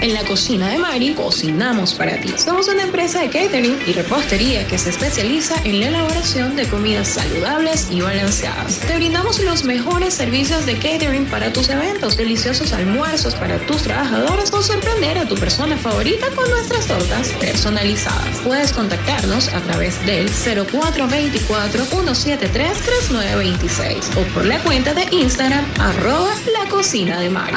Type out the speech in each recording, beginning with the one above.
En la cocina de Mari cocinamos para ti. Somos una empresa de catering y repostería que se especializa en la elaboración de comidas saludables y balanceadas. Te brindamos los mejores servicios de catering para tus eventos, deliciosos almuerzos para tus trabajadores o sorprender a tu persona favorita con nuestras tortas personalizadas. Puedes contactarnos a través del 0424-173-3926 o por la cuenta de Instagram arroba la cocina de Mari.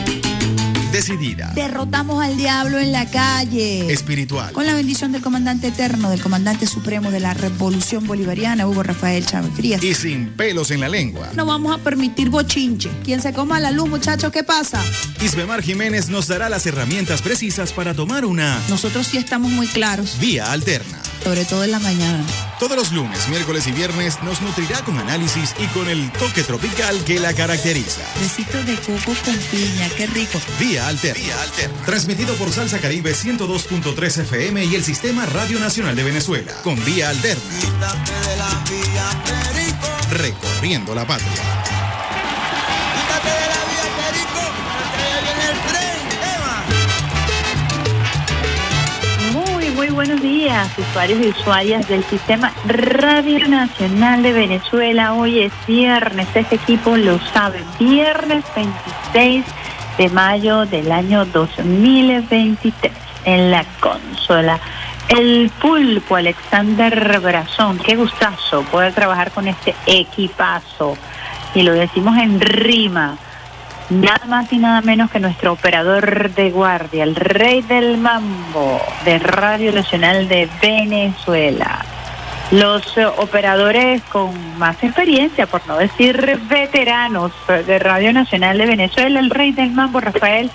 Decidida. Derrotamos al diablo en la calle. Espiritual. Con la bendición del comandante eterno, del comandante supremo de la Revolución Bolivariana, Hugo Rafael Chávez Frías. Y sin pelos en la lengua. No vamos a permitir bochinche. Quien se coma la luz, muchachos, ¿qué pasa? Isbemar Jiménez nos dará las herramientas precisas para tomar una Nosotros sí estamos muy claros, vía alterna. sobre todo en la mañana. Todos los lunes, miércoles y viernes nos nutrirá con análisis y con el toque tropical que la caracteriza. Besitos de coco con piña, qué rico. Vía Vía Alterna. Transmitido por Salsa Caribe 102.3 FM y el Sistema Radio Nacional de Venezuela. Con Vía Alterna. Recorriendo la patria. Muy, muy buenos días, usuarios y usuarias del Sistema Radio Nacional de Venezuela. Hoy es viernes, este equipo lo sabe, viernes 26 de mayo del año 2023 en la consola. El pulpo Alexander Brazón, qué gustazo poder trabajar con este equipazo. Y lo decimos en rima nada más y nada menos que nuestro operador de guardia, el rey del mambo de Radio Nacional de Venezuela. Los eh, operadores con más experiencia, por no decir veteranos eh, de Radio Nacional de Venezuela, el rey del mambo Rafael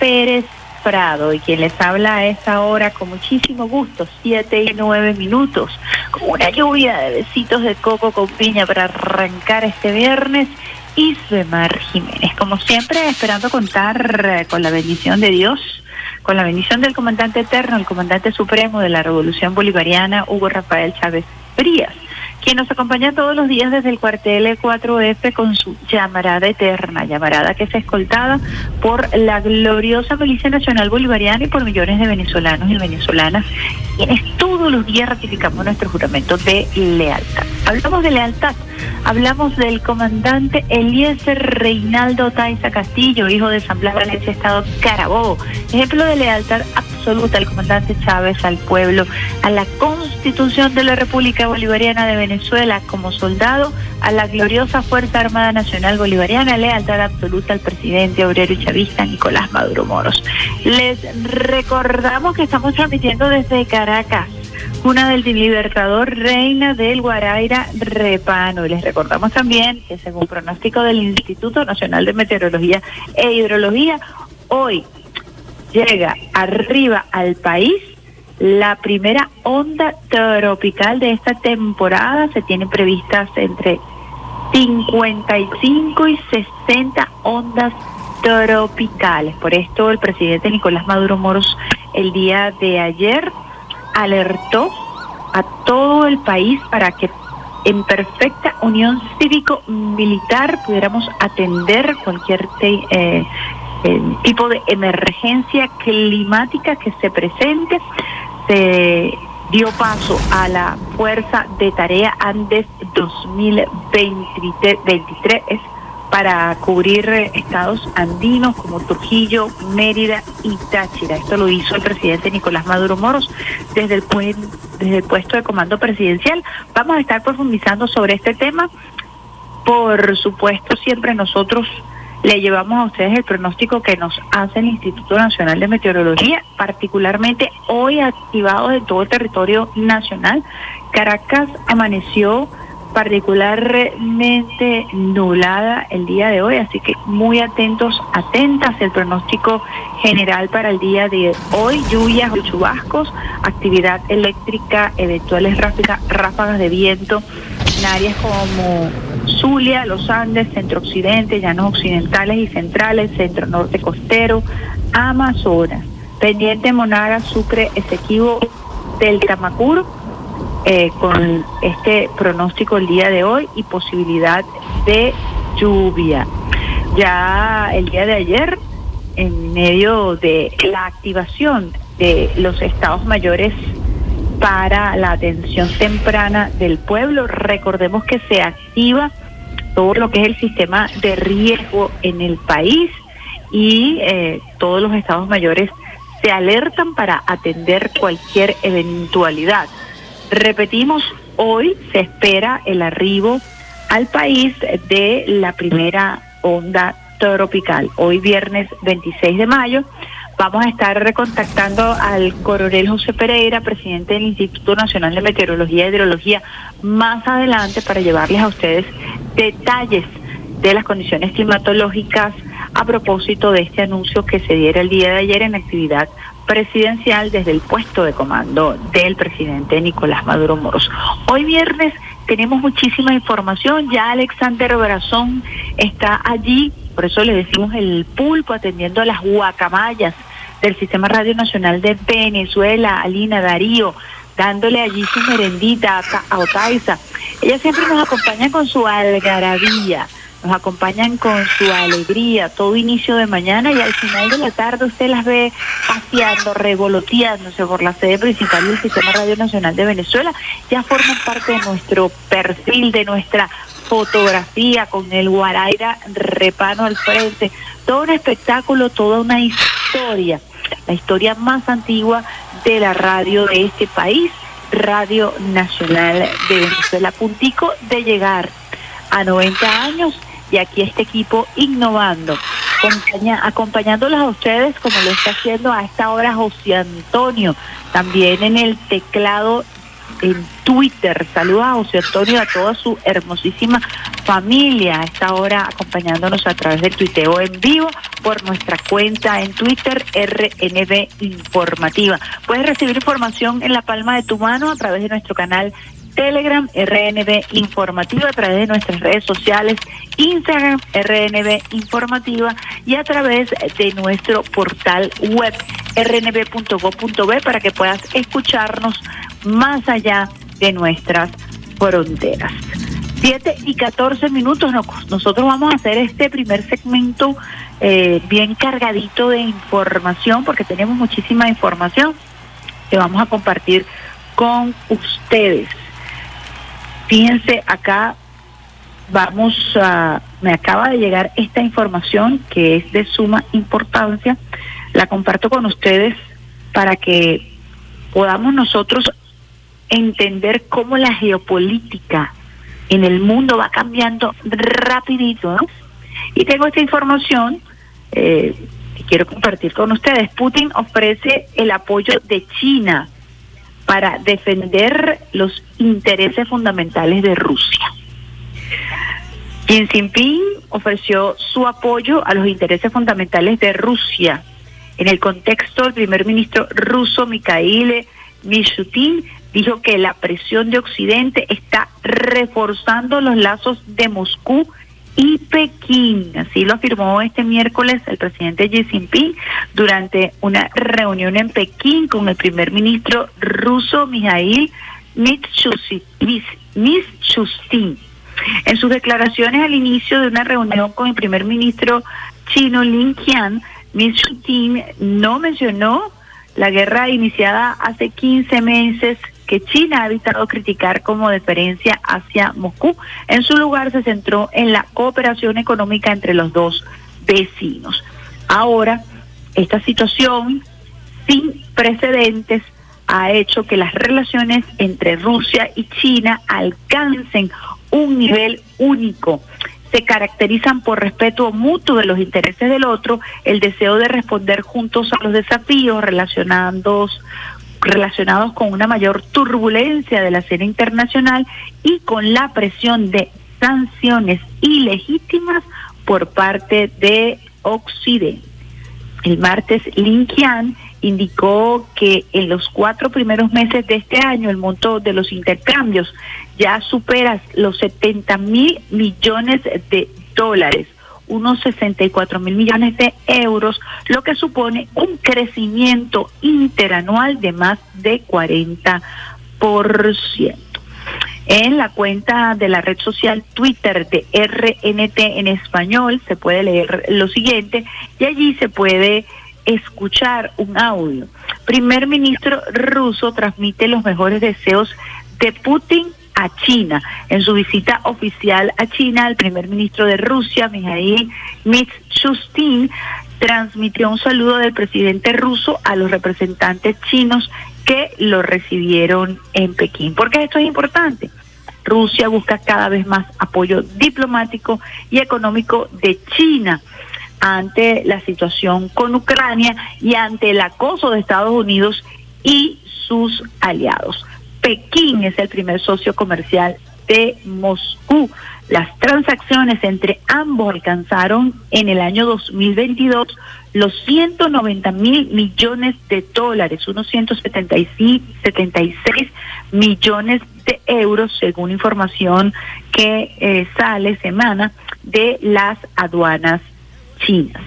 Pérez Prado y quien les habla a esta hora con muchísimo gusto, siete y nueve minutos, con una lluvia de besitos de coco con piña para arrancar este viernes Isbemar Jiménez. Como siempre, esperando contar eh, con la bendición de Dios, con la bendición del comandante eterno, el comandante supremo de la Revolución Bolivariana, Hugo Rafael Chávez Frías, quien nos acompaña todos los días desde el cuartel E4F con su llamarada eterna, llamarada que es escoltada por la gloriosa Milicia Nacional Bolivariana y por millones de venezolanos y venezolanas, quienes todos los días ratificamos nuestro juramento de lealtad. Hablamos de lealtad, hablamos del comandante Eliezer Reinaldo Taiza Castillo, hijo de San Blas Valencia, Estado Carabobo, ejemplo de lealtad absoluta al comandante Chávez, al pueblo, a la constitución de la República Bolivariana de Venezuela, como soldado, a la gloriosa Fuerza Armada Nacional Bolivariana, lealtad absoluta al presidente obrero y chavista Nicolás Maduro Moros. Les recordamos que estamos transmitiendo desde Caracas cuna del Libertador, reina del Guaraira Repano. Y les recordamos también que según pronóstico del Instituto Nacional de Meteorología e Hidrología, hoy llega arriba al país la primera onda tropical de esta temporada. Se tienen previstas entre 55 y 60 ondas tropicales. Por esto el presidente Nicolás Maduro Moros el día de ayer alertó a todo el país para que en perfecta unión cívico-militar pudiéramos atender cualquier eh, eh, tipo de emergencia climática que se presente. Se dio paso a la Fuerza de Tarea Andes 2023 para cubrir estados andinos como Trujillo, Mérida y Táchira. Esto lo hizo el presidente Nicolás Maduro Moros desde el, desde el puesto de comando presidencial. Vamos a estar profundizando sobre este tema. Por supuesto, siempre nosotros le llevamos a ustedes el pronóstico que nos hace el Instituto Nacional de Meteorología, particularmente hoy activado en todo el territorio nacional. Caracas amaneció particularmente nublada el día de hoy, así que muy atentos, atentas el pronóstico general para el día de hoy, lluvias chubascos, actividad eléctrica, eventuales ráfagas, ráfagas de viento en áreas como Zulia, los Andes, centro occidente, llanos occidentales y centrales, centro norte costero, Amazonas, pendiente Monaga, Sucre, Esequibo, del Tamacuro, eh, con este pronóstico el día de hoy y posibilidad de lluvia. Ya el día de ayer, en medio de la activación de los estados mayores para la atención temprana del pueblo, recordemos que se activa todo lo que es el sistema de riesgo en el país y eh, todos los estados mayores se alertan para atender cualquier eventualidad. Repetimos, hoy se espera el arribo al país de la primera onda tropical. Hoy viernes 26 de mayo vamos a estar recontactando al coronel José Pereira, presidente del Instituto Nacional de Meteorología y Hidrología, más adelante para llevarles a ustedes detalles de las condiciones climatológicas a propósito de este anuncio que se diera el día de ayer en actividad presidencial desde el puesto de comando del presidente Nicolás Maduro Moros. Hoy viernes tenemos muchísima información, ya Alexander Brazón está allí, por eso le decimos el pulpo atendiendo a las guacamayas del Sistema Radio Nacional de Venezuela, Alina Darío, dándole allí su merendita a Otaiza. Ella siempre nos acompaña con su algarabía nos acompañan con su alegría todo inicio de mañana y al final de la tarde usted las ve paseando, revoloteándose por la sede principal del Sistema Radio Nacional de Venezuela. Ya forman parte de nuestro perfil, de nuestra fotografía con el Guaraira Repano al frente. Todo un espectáculo, toda una historia, la historia más antigua de la radio de este país, Radio Nacional de Venezuela. Puntico de llegar a 90 años y aquí este equipo innovando, acompañándolos a ustedes como lo está haciendo a esta hora José Antonio, también en el teclado en Twitter. Saludos a José Antonio y a toda su hermosísima familia a esta hora acompañándonos a través del tuiteo en vivo por nuestra cuenta en Twitter RNB Informativa. Puedes recibir información en la palma de tu mano a través de nuestro canal Telegram, RNB Informativa, a través de nuestras redes sociales, Instagram, RNB Informativa, y a través de nuestro portal web, rnb.go.b, para que puedas escucharnos más allá de nuestras fronteras. Siete y catorce minutos, nosotros vamos a hacer este primer segmento eh, bien cargadito de información, porque tenemos muchísima información que vamos a compartir con ustedes. Fíjense, acá vamos a, me acaba de llegar esta información que es de suma importancia, la comparto con ustedes para que podamos nosotros entender cómo la geopolítica en el mundo va cambiando rapidito. Y tengo esta información eh, que quiero compartir con ustedes. Putin ofrece el apoyo de China para defender los intereses fundamentales de Rusia. Xi Jinping ofreció su apoyo a los intereses fundamentales de Rusia. En el contexto, el primer ministro ruso Mikhail Mishutin dijo que la presión de Occidente está reforzando los lazos de Moscú y Pekín. Así lo afirmó este miércoles el presidente Xi Jinping durante una reunión en Pekín con el primer ministro ruso Mijail Mishustin. En sus declaraciones al inicio de una reunión con el primer ministro chino Lin Qian, Mishustin no mencionó la guerra iniciada hace 15 meses que China ha evitado criticar como deferencia hacia Moscú. En su lugar se centró en la cooperación económica entre los dos vecinos. Ahora, esta situación sin precedentes ha hecho que las relaciones entre Rusia y China alcancen un nivel único. se caracterizan por respeto mutuo de los intereses del otro, el deseo de responder juntos a los desafíos relacionados relacionados con una mayor turbulencia de la escena internacional y con la presión de sanciones ilegítimas por parte de Occidente. El martes, Lin Qian indicó que en los cuatro primeros meses de este año el monto de los intercambios ya supera los 70 mil millones de dólares, unos 64 mil millones de euros, lo que supone un crecimiento interanual de más de 40%. En la cuenta de la red social Twitter de RNT en español se puede leer lo siguiente y allí se puede escuchar un audio. Primer ministro ruso transmite los mejores deseos de Putin a China. En su visita oficial a China, el primer ministro de Rusia, Mikhail Mishustin, transmitió un saludo del presidente ruso a los representantes chinos que lo recibieron en Pekín. ¿Por qué esto es importante? Rusia busca cada vez más apoyo diplomático y económico de China ante la situación con Ucrania y ante el acoso de Estados Unidos y sus aliados. Pekín es el primer socio comercial de Moscú. Las transacciones entre ambos alcanzaron en el año 2022 los 190 mil millones de dólares, unos 176 76 millones de euros, según información que eh, sale semana de las aduanas chinas.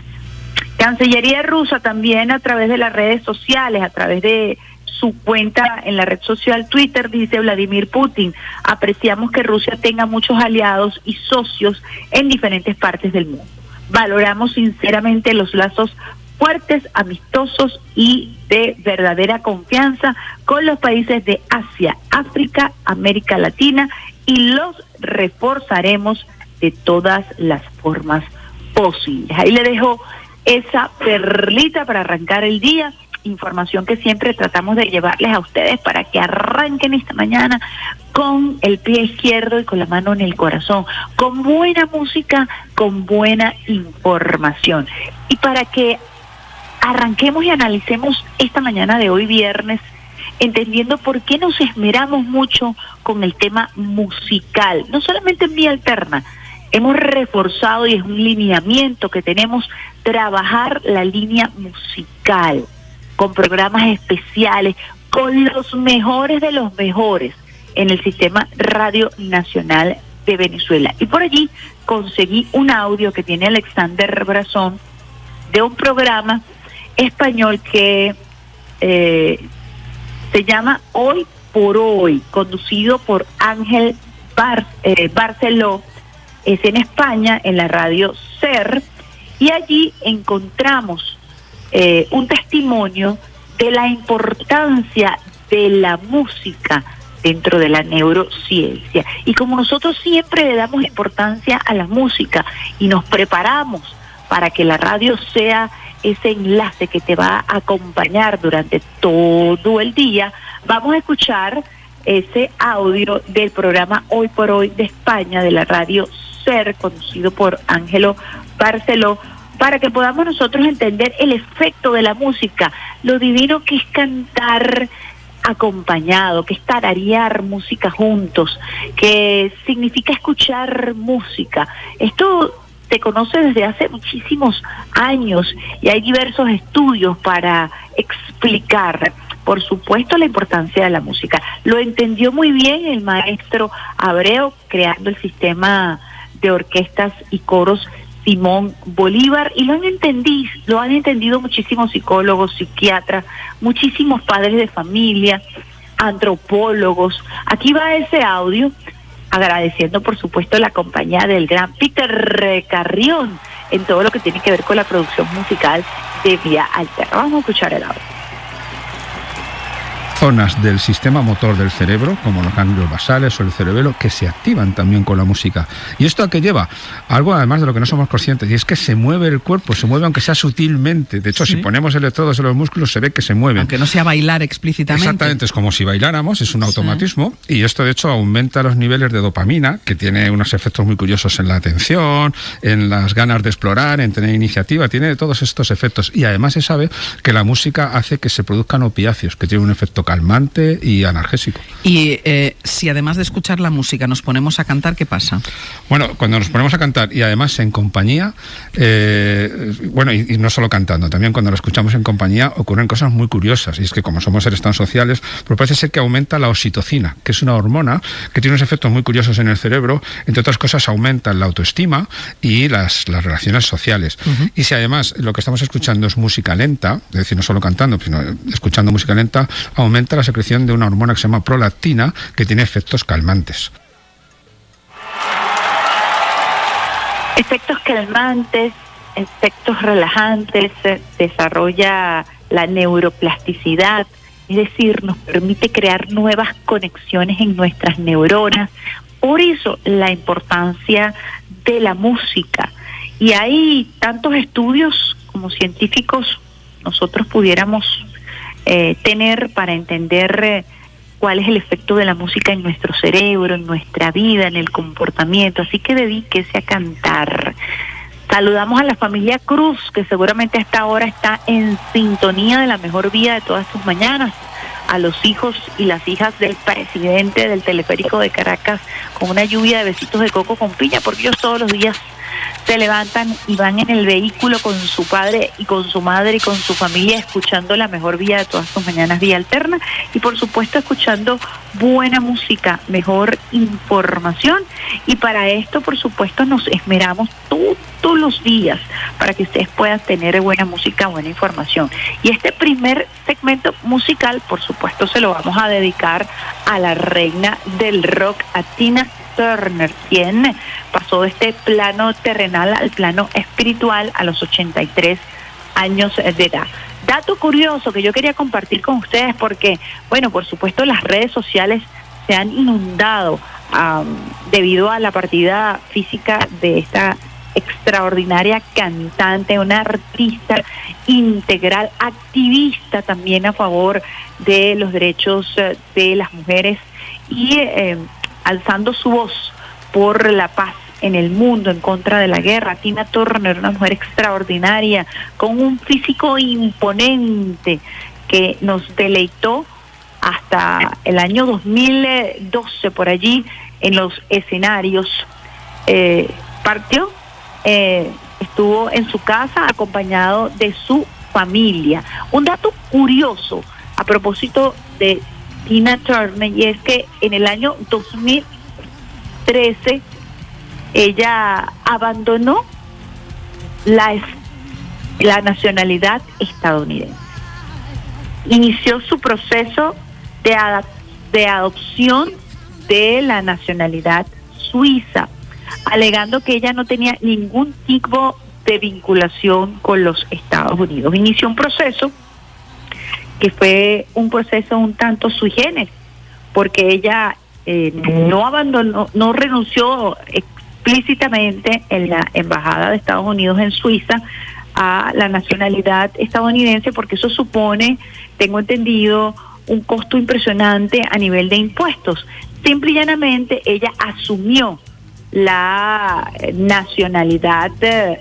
Cancillería rusa también a través de las redes sociales, a través de su cuenta en la red social Twitter, dice Vladimir Putin, apreciamos que Rusia tenga muchos aliados y socios en diferentes partes del mundo. Valoramos sinceramente los lazos fuertes, amistosos y de verdadera confianza con los países de Asia, África, América Latina y los reforzaremos de todas las formas posibles. Ahí le dejo esa perlita para arrancar el día, información que siempre tratamos de llevarles a ustedes para que arranquen esta mañana con el pie izquierdo y con la mano en el corazón, con buena música, con buena información. Y para que arranquemos y analicemos esta mañana de hoy viernes, entendiendo por qué nos esmeramos mucho con el tema musical, no solamente en Vía Alterna, hemos reforzado y es un lineamiento que tenemos trabajar la línea musical con programas especiales, con los mejores de los mejores en el sistema Radio Nacional de Venezuela. Y por allí conseguí un audio que tiene Alexander Brazón de un programa español que eh, se llama Hoy por Hoy, conducido por Ángel eh, Barceló es en España, en la radio SER, y allí encontramos eh, un testimonio de la importancia de la música dentro de la neurociencia. Y como nosotros siempre le damos importancia a la música y nos preparamos para que la radio sea ese enlace que te va a acompañar durante todo el día, vamos a escuchar ese audio del programa Hoy por Hoy de España, de la radio SER, conducido por Ángelo Barceló, para que podamos nosotros entender el efecto de la música, lo divino que es cantar acompañado, que es tararear música juntos, que significa escuchar música. Esto se conoce desde hace muchísimos años y hay diversos estudios para explicar, por supuesto, la importancia de la música. Lo entendió muy bien el maestro Abreu creando el sistema de orquestas y coros Simón Bolívar y lo han entendido, lo han entendido muchísimos psicólogos, psiquiatras, muchísimos padres de familia, antropólogos. Aquí va ese audio agradeciendo por supuesto la compañía del gran Peter Carrión en todo lo que tiene que ver con la producción musical de Vía Alterna. Vamos a escuchar el audio. Zonas del sistema motor del cerebro, como los ganglios basales o el cerebelo, que se activan también con la música. ¿Y esto a qué lleva? Algo además de lo que no somos conscientes, y es que se mueve el cuerpo, se mueve aunque sea sutilmente. De hecho, si ponemos electrodos en los músculos, se ve que se mueven. Aunque no sea bailar explícitamente. Exactamente, es como si bailáramos, es un automatismo, y esto de hecho aumenta los niveles de dopamina, que tiene unos efectos muy curiosos en la atención, en las ganas de explorar, en tener iniciativa, tiene todos estos efectos. Y además se sabe que la música hace que se produzcan opiáceos, que tiene un efecto calmante y analgésico. Y eh, si además de escuchar la música nos ponemos a cantar, ¿qué pasa? Bueno, cuando nos ponemos a cantar y además en compañía, eh, bueno, y, no solo cantando, también cuando lo escuchamos en compañía ocurren cosas muy curiosas. Y es que como somos seres tan sociales, pues parece ser que aumenta la oxitocina, que es una hormona que tiene unos efectos muy curiosos en el cerebro. Entre otras cosas, aumenta la autoestima y las, las relaciones sociales. Y si además lo que estamos escuchando es música lenta, es decir, no solo cantando, sino escuchando música lenta, aumenta la secreción de una hormona que se llama prolactina, que tiene efectos calmantes. Efectos calmantes, efectos relajantes, desarrolla la neuroplasticidad, es decir, nos permite crear nuevas conexiones en nuestras neuronas. Por eso la importancia de la música. Y hay tantos estudios como científicos nosotros pudiéramos eh, tener para entender eh, cuál es el efecto de la música en nuestro cerebro, en nuestra vida, en el comportamiento. Así que dedíquese a cantar. Saludamos a la familia Cruz, que seguramente a esta hora está en sintonía de la mejor vida de todas sus mañanas. A los hijos y las hijas del presidente del teleférico de Caracas con una lluvia de besitos de coco con piña, porque ellos todos los días se levantan y van en el vehículo con su padre y con su madre y con su familia escuchando la mejor vía de todas sus mañanas, vía alterna, y por supuesto escuchando buena música, mejor información. Y para esto, por supuesto, nos esmeramos todos los días para que ustedes puedan tener buena música, buena información. Y este primer segmento musical, por supuesto, se lo vamos a dedicar a la reina del rock, a Tina Turner, quien pasó de este plano terrenal al plano espiritual a los 83 años de edad. Dato curioso que yo quería compartir con ustedes porque, bueno, por supuesto las redes sociales se han inundado debido a la partida física de esta extraordinaria cantante, una artista integral, activista también a favor de los derechos eh, de las mujeres y eh, alzando su voz por la paz en el mundo en contra de la guerra. Tina Turner, una mujer extraordinaria, con un físico imponente que nos deleitó hasta el año 2012 por allí en los escenarios. Eh, partió, eh, estuvo en su casa acompañado de su familia. Un dato curioso a propósito de Tina Turner y es que en el año 2013 ella abandonó la, la nacionalidad estadounidense. Inició su proceso de, de adopción de la nacionalidad suiza, alegando que ella no tenía ningún tipo de vinculación con los Estados Unidos. Inició un proceso que fue un proceso un tanto sui generis, porque ella eh, no abandonó, no renunció explícitamente en la Embajada de Estados Unidos en Suiza a la nacionalidad estadounidense, porque eso supone, tengo entendido, un costo impresionante a nivel de impuestos. Simple y llanamente ella asumió la nacionalidad eh,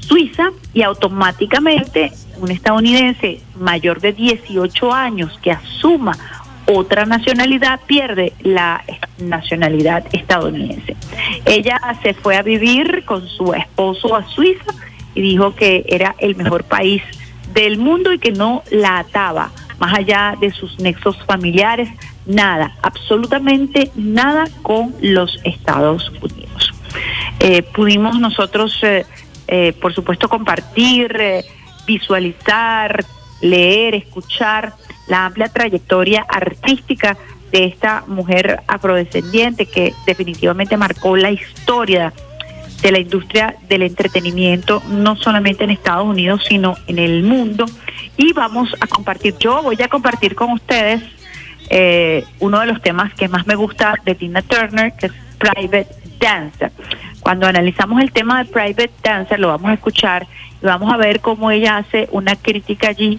suiza y automáticamente un estadounidense mayor de 18 años que asuma otra nacionalidad pierde la nacionalidad estadounidense. Ella se fue a vivir con su esposo a Suiza y dijo que era el mejor país del mundo y que no la ataba, más allá de sus nexos familiares, nada, absolutamente nada con los Estados Unidos. Eh, pudimos nosotros, eh, eh, por supuesto, compartir visualizar, leer, escuchar la amplia trayectoria artística de esta mujer afrodescendiente que definitivamente marcó la historia de la industria del entretenimiento, no solamente en Estados Unidos, sino en el mundo, y vamos a compartir, yo voy a compartir con ustedes eh, uno de los temas que más me gusta de Tina Turner, que es Private Dancer. Cuando analizamos el tema de Private Dancer, lo vamos a escuchar vamos a ver cómo ella hace una crítica allí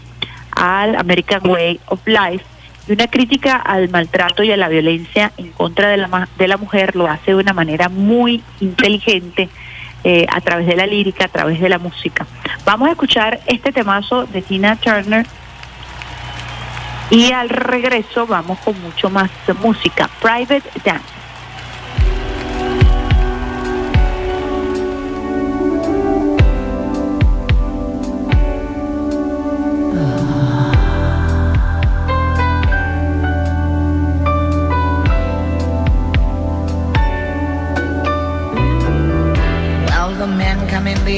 al American Way of Life y una crítica al maltrato y a la violencia en contra de la, de la mujer lo hace de una manera muy inteligente eh, a través de la lírica, a través de la música. Vamos a escuchar este temazo de Tina Turner y al regreso vamos con mucho más música. Private Dance.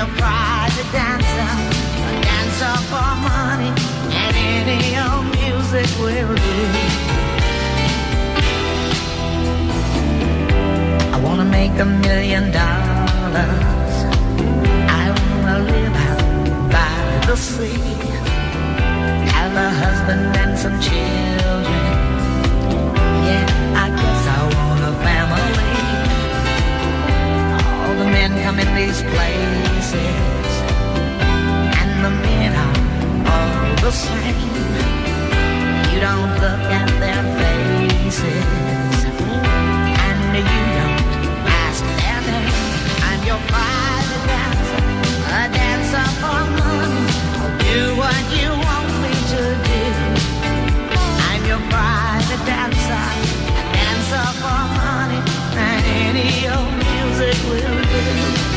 Dancer, a dancer for money, and any old music will do. I wanna make a million dollars. I wanna live by the sea have a husband and some children. These places, and the men are all the same. You don't look at their faces, and you don't ask their name. I'm your private dancer, a dancer for money. Do what you want me to do. I'm your private dancer, a dancer for money, and any old music will do.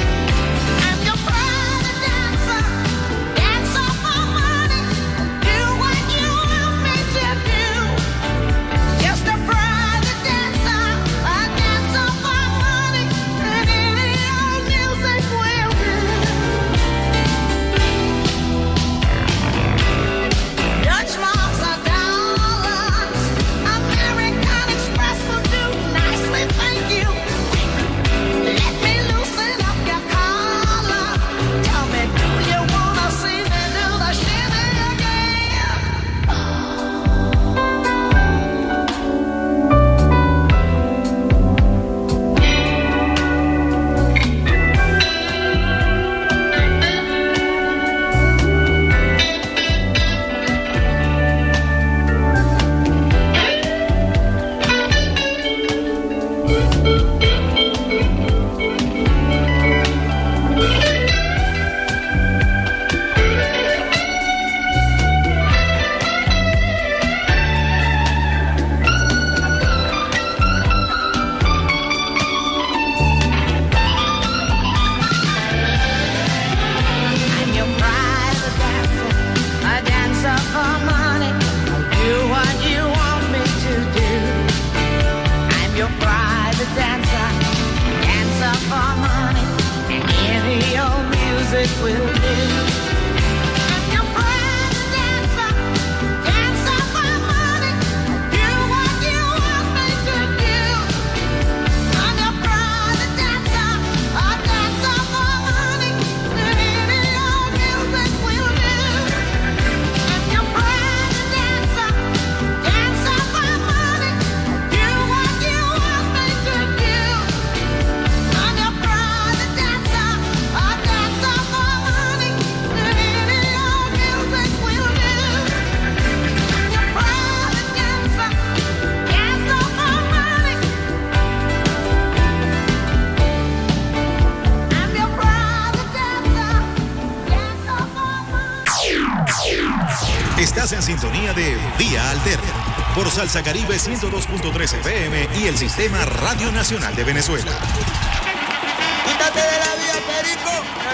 Salsa Caribe 102.3 FM y el Sistema Radio Nacional de Venezuela. Quítate de la vía, Perico,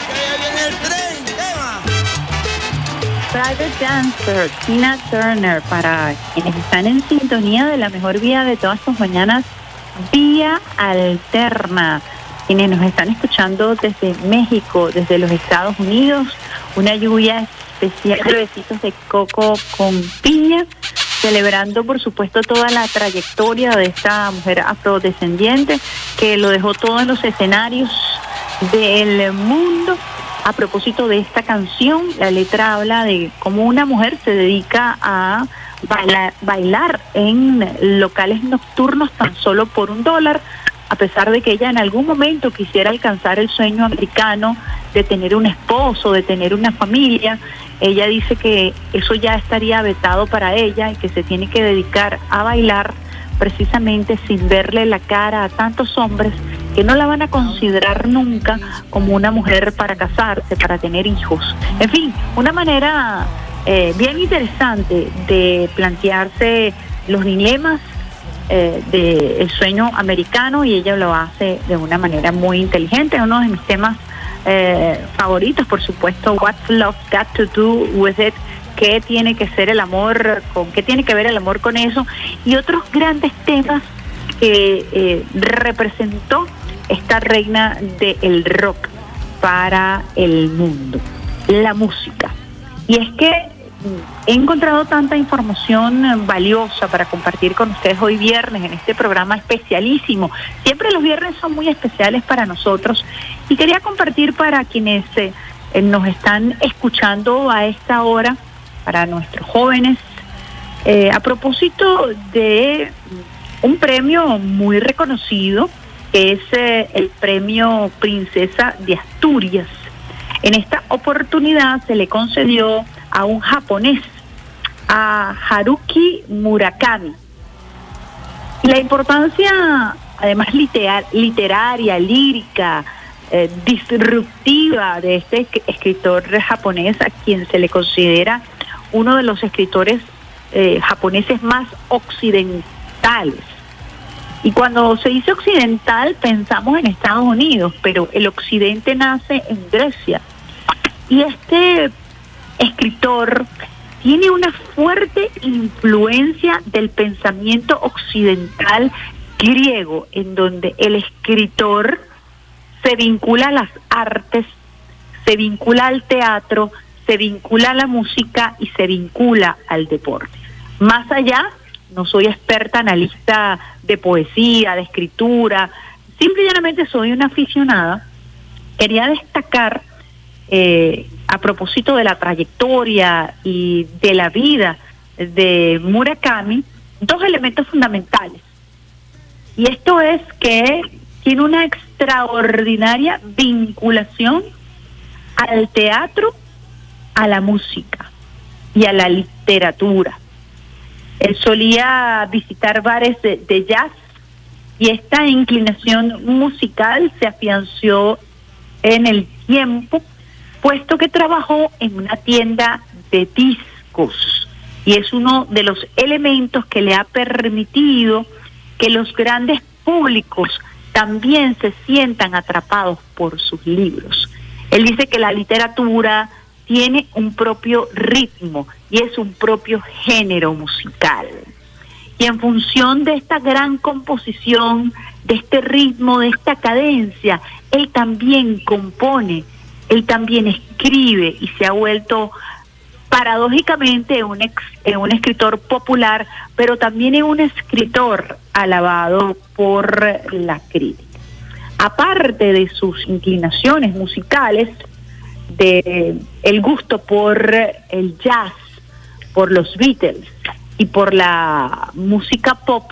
que ya viene el tren, tema. Private Dancer, Tina Turner, para quienes están en sintonía de la mejor vía de todas sus mañanas, Vía Alterna. Quienes nos están escuchando desde México, desde los Estados Unidos, una lluvia especial de besitos de coco con piña, celebrando por supuesto toda la trayectoria de esta mujer afrodescendiente que lo dejó todo en los escenarios del mundo. A propósito de esta canción, la letra habla de cómo una mujer se dedica a bailar, bailar en locales nocturnos tan solo por un dólar, a pesar de que ella en algún momento quisiera alcanzar el sueño americano de tener un esposo, de tener una familia. Ella dice que eso ya estaría vetado para ella y que se tiene que dedicar a bailar precisamente sin verle la cara a tantos hombres que no la van a considerar nunca como una mujer para casarse, para tener hijos. En fin, una manera eh, bien interesante de plantearse los dilemas eh, del sueño americano y ella lo hace de una manera muy inteligente. Uno de mis temas eh, favoritos, por supuesto, What's Love Got to Do With It, qué tiene que ser el amor, con qué tiene que ver el amor con eso, y otros grandes temas que eh, representó esta reina del rock para el mundo, la música. Y es que he encontrado tanta información valiosa para compartir con ustedes hoy viernes en este programa especialísimo. Siempre los viernes son muy especiales para nosotros y quería compartir para quienes eh, eh, nos están escuchando a esta hora, para nuestros jóvenes, eh, a propósito de un premio muy reconocido, que es eh, el premio Princesa de Asturias. En esta oportunidad se le concedió a un japonés, a Haruki Murakami. La importancia, además literaria, lírica, eh, disruptiva de este esc- escritor japonés, a quien se le considera uno de los escritores eh, japoneses más occidentales. Y cuando se dice occidental pensamos en Estados Unidos, pero el occidente nace en Grecia. Y este escritor tiene una fuerte influencia del pensamiento occidental griego, en donde el escritor se vincula a las artes, se vincula al teatro, se vincula a la música y se vincula al deporte. Más allá, no soy experta analista de poesía, de escritura, simple y llanamente soy una aficionada. Quería destacar, eh, a propósito de la trayectoria y de la vida de Murakami, dos elementos fundamentales. Y esto es que tiene una extraordinaria vinculación al teatro, a la música y a la literatura. Él solía visitar bares de, de jazz y esta inclinación musical se afianzó en el tiempo, puesto que trabajó en una tienda de discos y es uno de los elementos que le ha permitido que los grandes públicos también se sientan atrapados por sus libros. Él dice que la literatura tiene un propio ritmo y es un propio género musical. Y en función de esta gran composición, de este ritmo, de esta cadencia, él también compone, él también escribe y se ha vuelto paradójicamente un, ex- eh, un escritor popular, pero también es un escritor alabado por la crítica. Aparte de sus inclinaciones musicales, de el gusto por el jazz, por los Beatles y por la música pop,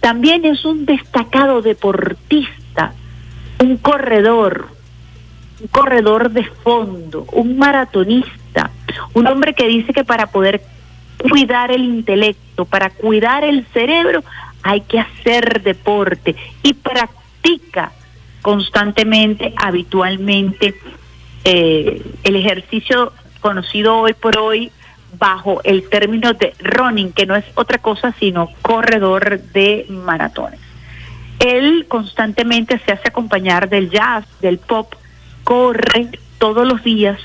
también es un destacado deportista, un corredor, un corredor de fondo, un maratonista, un hombre que dice que para poder cuidar el intelecto, para cuidar el cerebro, hay que hacer deporte y practica constantemente, habitualmente, eh, el ejercicio conocido hoy por hoy bajo el término de running, que no es otra cosa sino corredor de maratones. Él constantemente se hace acompañar del jazz, del pop, corre todos los días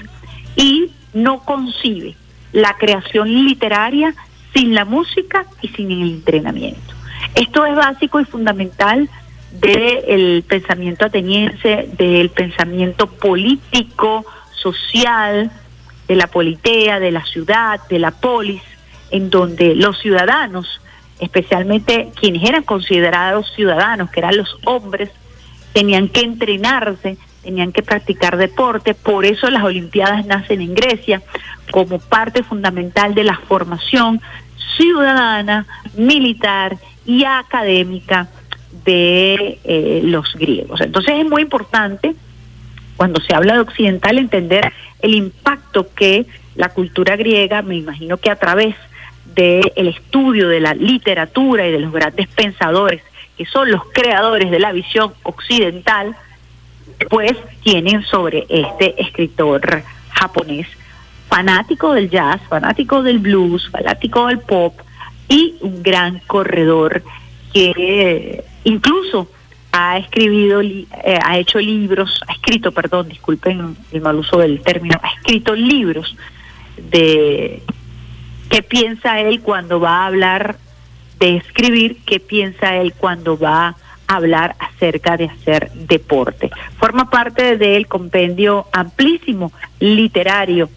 y no concibe la creación literaria sin la música y sin el entrenamiento. Esto es básico y fundamental del pensamiento ateniense, del pensamiento político, social, de la politea, de la ciudad, de la polis, en donde los ciudadanos, especialmente quienes eran considerados ciudadanos, que eran los hombres, tenían que entrenarse, tenían que practicar deporte, por eso las Olimpiadas nacen en Grecia como parte fundamental de la formación ciudadana, militar y académica de eh, los griegos. Entonces es muy importante cuando se habla de occidental entender el impacto que la cultura griega, me imagino que a través del el estudio de la literatura y de los grandes pensadores, que son los creadores de la visión occidental, pues tienen sobre este escritor japonés, fanático del jazz, fanático del blues, fanático del pop y un gran corredor que incluso ha escribido, eh, ha hecho libros, ha escrito, perdón, disculpen el mal uso del término, ha escrito libros de qué piensa él cuando va a hablar de escribir, qué piensa él cuando va a hablar acerca de hacer deporte. Forma parte del compendio amplísimo literario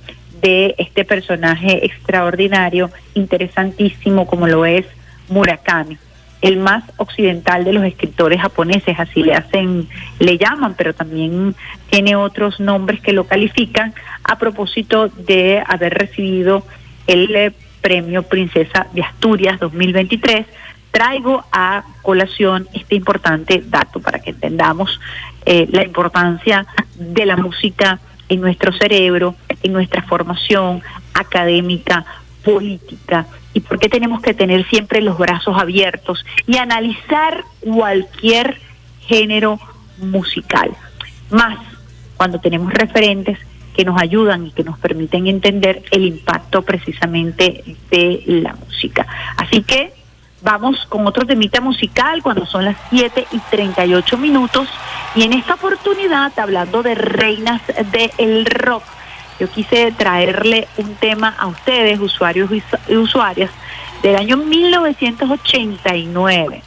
de este personaje extraordinario, interesantísimo como lo es Murakami el más occidental de los escritores japoneses, así le hacen, le llaman, pero también tiene otros nombres que lo califican a propósito de haber recibido el eh, premio Princesa de Asturias 2023. Traigo a colación este importante dato para que entendamos eh, la importancia de la música en nuestro cerebro, en nuestra formación académica, política y por qué tenemos que tener siempre los brazos abiertos y analizar cualquier género musical. Más cuando tenemos referentes que nos ayudan y que nos permiten entender el impacto precisamente de la música. Así que vamos con otro temita musical cuando son las 7 y 38 minutos y en esta oportunidad hablando de reinas del rock yo quise traerle un tema a ustedes, usuarios y usuarias, del año 1989,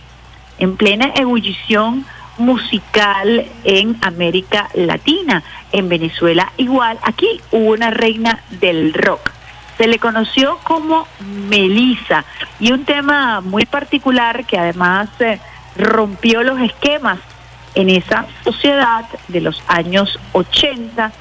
en plena ebullición musical en América Latina, en Venezuela igual. Aquí hubo una reina del rock. Se le conoció como Melissa. Y un tema muy particular que además eh, rompió los esquemas en esa sociedad de los años 80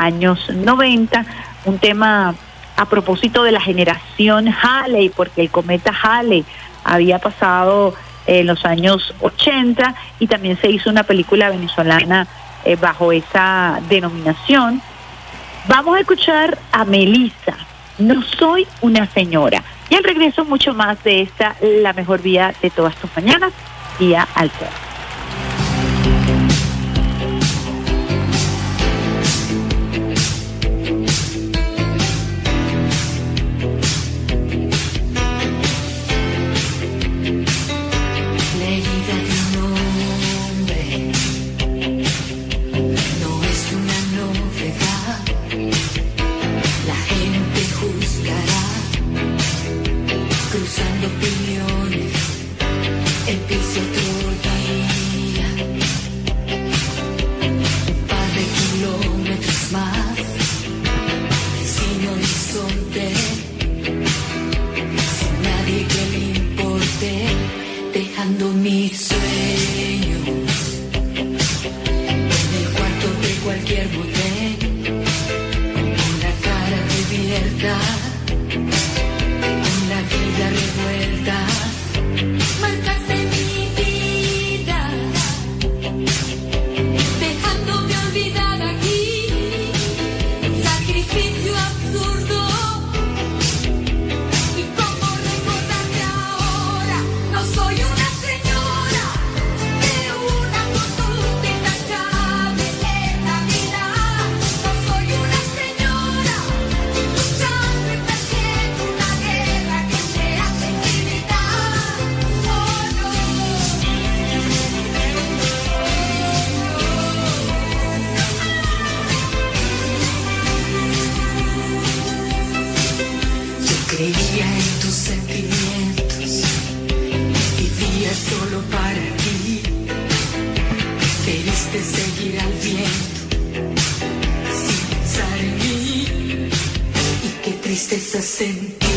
años 90, un tema a propósito de la generación Halley, porque el cometa Halley había pasado en los años 80 y también se hizo una película venezolana eh, bajo esa denominación. Vamos a escuchar a Melissa, No soy una señora. Y al regreso mucho más de esta, la mejor vía de todas tus mañanas, vía Alterna. cruzando me soon. Qué tristeza sentía.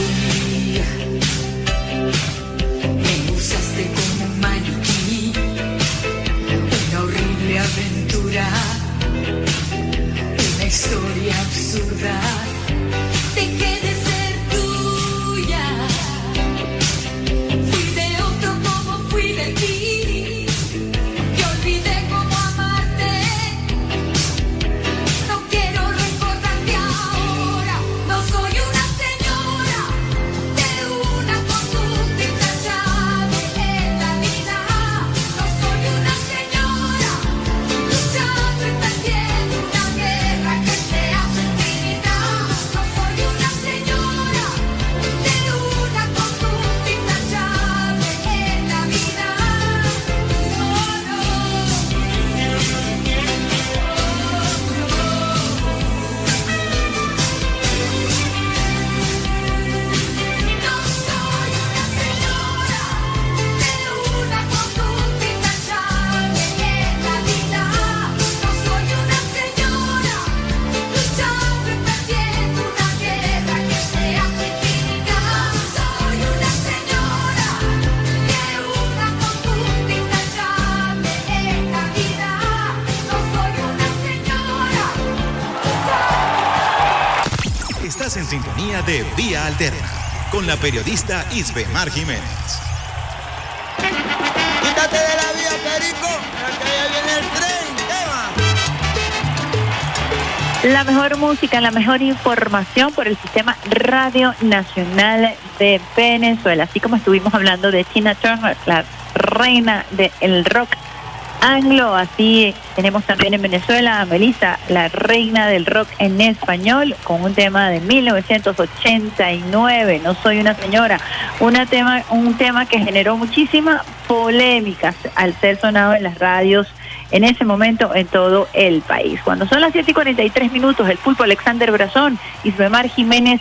La periodista Isbemar Jiménez. Quítate de la vía, Perico, que ya viene el tren. Tema. La mejor música, la mejor información por el sistema Radio Nacional de Venezuela. Así como estuvimos hablando de Tina Turner, la reina del rock anglo, así tenemos también en Venezuela a Melissa, la reina del rock en español, con un tema de 1989, No soy una señora, una tema, un tema que generó muchísima polémica al ser sonado en las radios en ese momento en todo el país. Cuando son las 7 y 43 minutos, el pulpo Alexander Brazón, Isbemar Jiménez,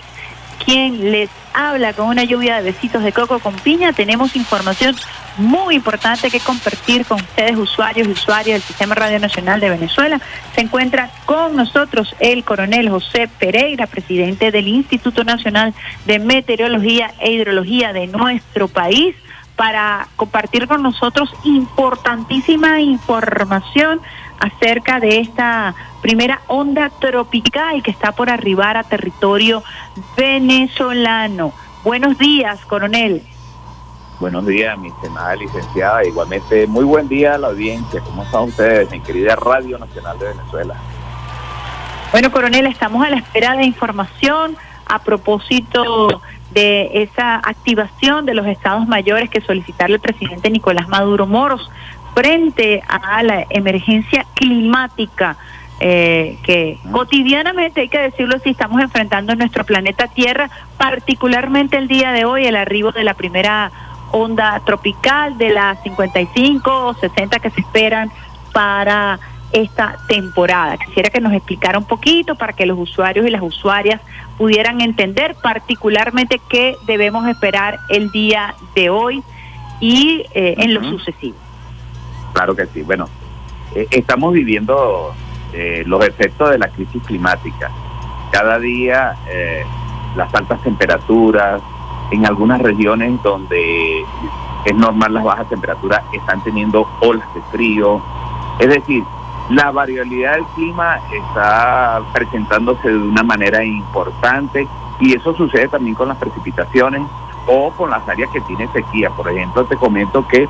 quien les habla con una lluvia de besitos de coco con piña, tenemos información muy importante que compartir con ustedes, usuarios y usuarias del Sistema Radio Nacional de Venezuela. Se encuentra con nosotros el coronel José Pereira, presidente del Instituto Nacional de Meteorología e Hidrología de nuestro país para compartir con nosotros importantísima información acerca de esta primera onda tropical que está por arribar a territorio venezolano. Buenos días, coronel. Buenos días, mi estimada licenciada. Igualmente, muy buen día a la audiencia. ¿Cómo están ustedes, mi querida Radio Nacional de Venezuela? Bueno, coronel, estamos a la espera de información a propósito de esa activación de los estados mayores que solicitarle el presidente Nicolás Maduro Moros frente a la emergencia climática eh, que cotidianamente, hay que decirlo así, estamos enfrentando en nuestro planeta Tierra, particularmente el día de hoy, el arribo de la primera onda tropical de las 55 o 60 que se esperan para esta temporada. Quisiera que nos explicara un poquito para que los usuarios y las usuarias pudieran entender particularmente qué debemos esperar el día de hoy y eh, en lo Ujú. sucesivo. Claro que sí. Bueno, eh, estamos viviendo eh, los efectos de la crisis climática. Cada día eh, las altas temperaturas, en algunas regiones donde es normal las bajas temperaturas, están teniendo olas de frío. Es decir, la variabilidad del clima está presentándose de una manera importante y eso sucede también con las precipitaciones o con las áreas que tienen sequía. Por ejemplo, te comento que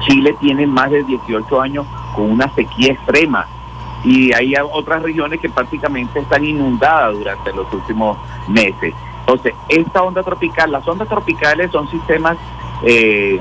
Chile tiene más de 18 años con una sequía extrema y hay otras regiones que prácticamente están inundadas durante los últimos meses. Entonces, esta onda tropical, las ondas tropicales son sistemas eh,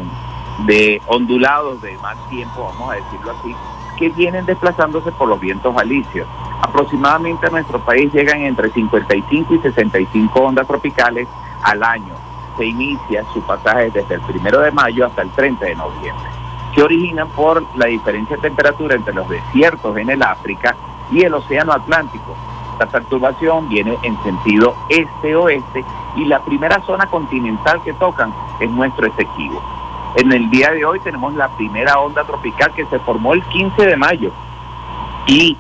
de ondulados de más tiempo, vamos a decirlo así, que vienen desplazándose por los vientos alisios. Aproximadamente a nuestro país llegan entre 55 y 65 ondas tropicales al año. Se inicia su pasaje desde el primero de mayo hasta el 30 de noviembre que originan por la diferencia de temperatura entre los desiertos en el África y el Océano Atlántico. Esta perturbación viene en sentido este-oeste y la primera zona continental que tocan es nuestro Esequibo. En el día de hoy tenemos la primera onda tropical que se formó el 15 de mayo y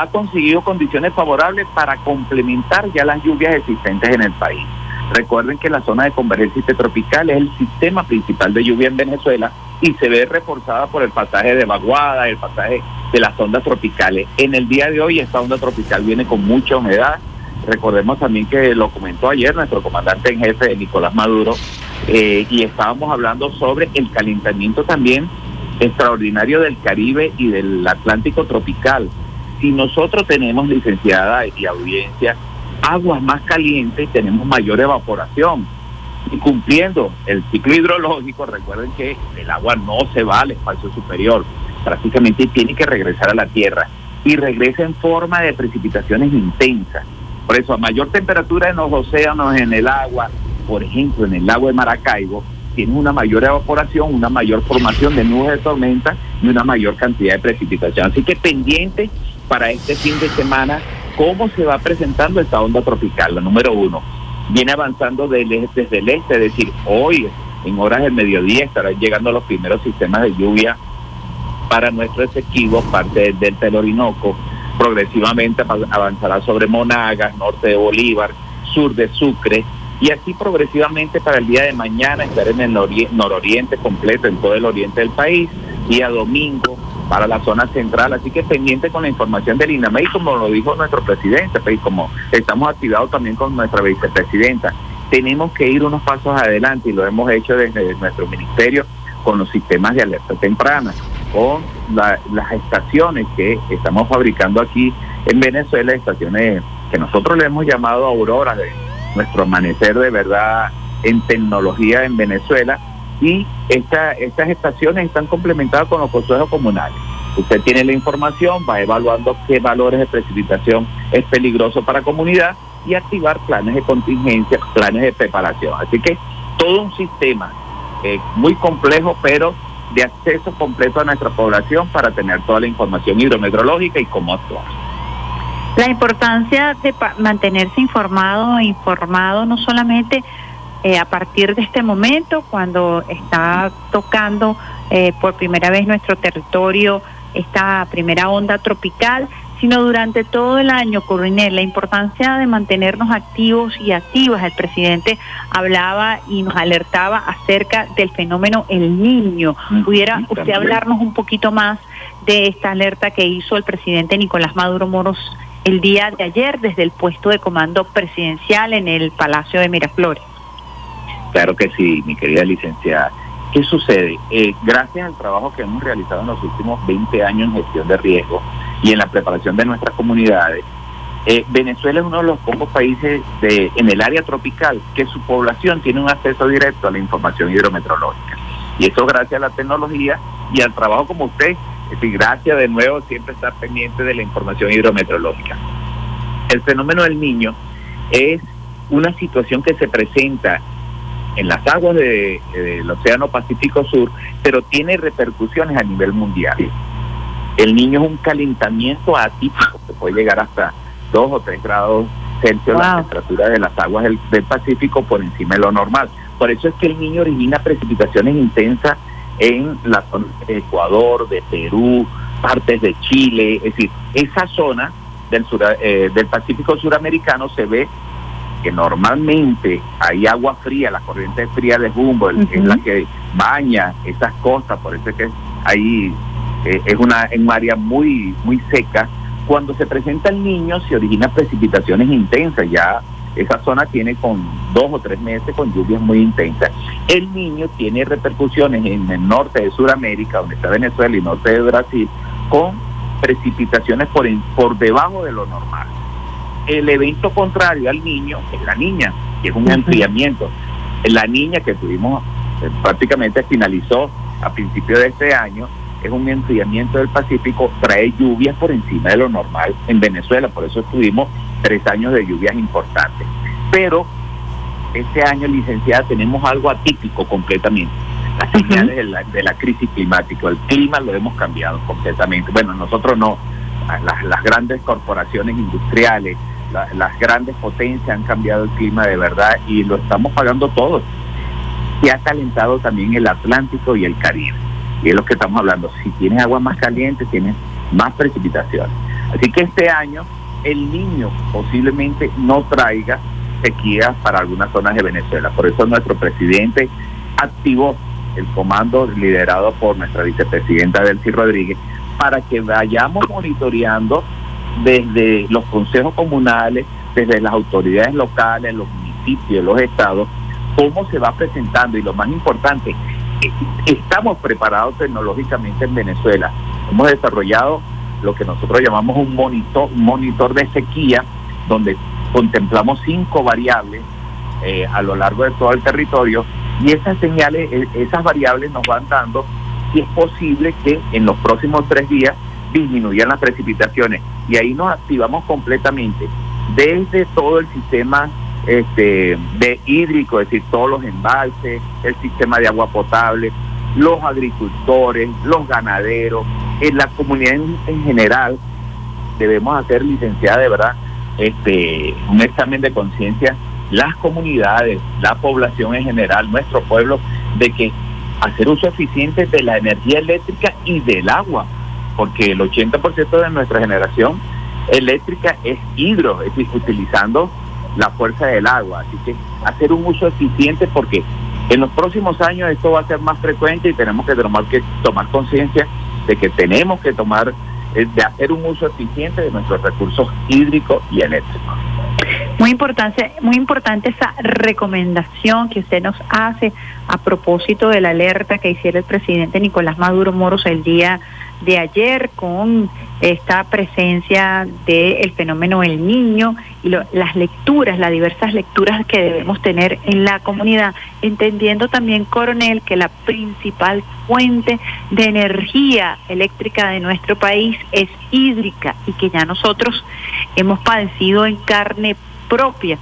ha conseguido condiciones favorables para complementar ya las lluvias existentes en el país. Recuerden que la zona de convergencia intertropical es el sistema principal de lluvia en Venezuela y se ve reforzada por el pasaje de vaguada, el pasaje de las ondas tropicales. En el día de hoy esta onda tropical viene con mucha humedad. Recordemos también que lo comentó ayer nuestro comandante en jefe, Nicolás Maduro, eh, y estábamos hablando sobre el calentamiento también extraordinario del Caribe y del Atlántico tropical. Si nosotros tenemos, licenciada y audiencia, aguas más calientes, tenemos mayor evaporación. Y cumpliendo el ciclo hidrológico, recuerden que el agua no se va al espacio superior, prácticamente tiene que regresar a la tierra y regresa en forma de precipitaciones intensas. Por eso, a mayor temperatura en los océanos, en el agua, por ejemplo, en el lago de Maracaibo, tiene una mayor evaporación, una mayor formación de nubes de tormenta y una mayor cantidad de precipitación. Así que pendiente para este fin de semana cómo se va presentando esta onda tropical, la número uno. Viene avanzando este- desde el este, es decir, hoy en horas del mediodía estarán llegando los primeros sistemas de lluvia para nuestro Esequibo, parte del delta del Orinoco, progresivamente avanzará sobre Monagas, norte de Bolívar, sur de Sucre, y así progresivamente para el día de mañana estar en el ori- nororiente completo, en todo el oriente del país, día domingo para la zona central, así que pendiente con la información del INAME y como lo dijo nuestro presidente, pues, y como estamos activados también con nuestra vicepresidenta, tenemos que ir unos pasos adelante y lo hemos hecho desde nuestro ministerio con los sistemas de alerta temprana, con la- las estaciones que estamos fabricando aquí en Venezuela, estaciones que nosotros le hemos llamado auroras de nuestro amanecer de verdad en tecnología en Venezuela y esta, estas estaciones están complementadas con los consejos comunales. Usted tiene la información, va evaluando qué valores de precipitación es peligroso para comunidad y activar planes de contingencia, planes de preparación. Así que todo un sistema eh, muy complejo, pero de acceso completo a nuestra población para tener toda la información hidrometeorológica y cómo actuar. La importancia de mantenerse informado informado no solamente eh, a partir de este momento, cuando está tocando eh, por primera vez nuestro territorio esta primera onda tropical, sino durante todo el año, Coronel, la importancia de mantenernos activos y activas. El presidente hablaba y nos alertaba acerca del fenómeno El Niño. ¿Pudiera usted hablarnos un poquito más de esta alerta que hizo el presidente Nicolás Maduro Moros el día de ayer desde el puesto de comando presidencial en el Palacio de Miraflores? Claro que sí, mi querida licenciada. ¿Qué sucede? Eh, gracias al trabajo que hemos realizado en los últimos 20 años en gestión de riesgo y en la preparación de nuestras comunidades, eh, Venezuela es uno de los pocos países de, en el área tropical que su población tiene un acceso directo a la información hidrometeorológica. Y eso gracias a la tecnología y al trabajo como usted. Es decir, gracias de nuevo siempre estar pendiente de la información hidrometeorológica. El fenómeno del niño es una situación que se presenta en las aguas de- del Océano Pacífico Sur, pero tiene repercusiones a nivel mundial. El niño es un calentamiento atípico que puede llegar hasta 2 o 3 grados Celsius la temperatura de las aguas del, del Pacífico por encima de lo normal. Por eso es que el niño origina precipitaciones intensas en la zona de Ecuador, de Perú, partes de Chile, es decir, esa zona del, sura- eh, del Pacífico suramericano se ve que normalmente hay agua fría, la corriente fría de Humboldt es la que baña esas costas, por eso es que ahí eh, es una en un área muy muy seca. Cuando se presenta el niño se originan precipitaciones intensas, ya esa zona tiene con dos o tres meses con lluvias muy intensas. El niño tiene repercusiones en el norte de Sudamérica, donde está Venezuela y norte de Brasil, con precipitaciones por, en- por debajo de lo normal el evento contrario al niño es la niña, que es un enfriamiento. La niña que tuvimos eh, prácticamente finalizó a principios de este año, es un enfriamiento del Pacífico, trae lluvias por encima de lo normal en Venezuela, por eso tuvimos tres años de lluvias importantes. Pero este año, licenciada, tenemos algo atípico completamente. Las señales de la, de la crisis climática, el clima lo hemos cambiado completamente. Bueno, nosotros no, las, las grandes corporaciones industriales, la- las grandes potencias han cambiado el clima de verdad y lo estamos pagando todos. Se ha calentado también el Atlántico y el Caribe. Y es lo que estamos hablando. Si tienes agua más caliente, tienes más precipitaciones. Así que este año el niño posiblemente no traiga sequía para algunas zonas de Venezuela. Por eso nuestro presidente activó el comando liderado por nuestra vicepresidenta Delcy Rodríguez para que vayamos monitoreando desde los consejos comunales, desde las autoridades locales, los municipios, los estados, cómo se va presentando y lo más importante, estamos preparados tecnológicamente en Venezuela. Hemos desarrollado lo que nosotros llamamos un monitor, un monitor de sequía, donde contemplamos cinco variables eh, a lo largo de todo el territorio y esas señales, eh, esas variables nos van dando si es posible que en los próximos tres días disminuyan las precipitaciones y ahí nos activamos completamente desde todo el sistema este, de hídrico, es decir, todos los embalses, el sistema de agua potable, los agricultores, los ganaderos, en la comunidad en, en general, debemos hacer, licenciada, de verdad, este, un examen de conciencia, las comunidades, la población en general, nuestro pueblo, de que hacer uso eficiente de la energía eléctrica y del agua, porque el 80% de nuestra generación eléctrica es hidro, es decir, utilizando la fuerza del agua. Así que hacer un uso eficiente porque en los próximos años esto va a ser más frecuente y tenemos que tomar, que tomar conciencia de que tenemos que tomar, eh, de hacer un uso eficiente de nuestros recursos hídricos y eléctricos. Muy importante, muy importante esa recomendación que usted nos hace a propósito de la alerta que hiciera el presidente Nicolás Maduro Moros el día de ayer con esta presencia del fenómeno El Niño y lo- las lecturas, las diversas lecturas que debemos tener en la comunidad, entendiendo también, coronel, que la principal fuente de energía eléctrica de nuestro país es hídrica y que ya nosotros hemos padecido en carne propia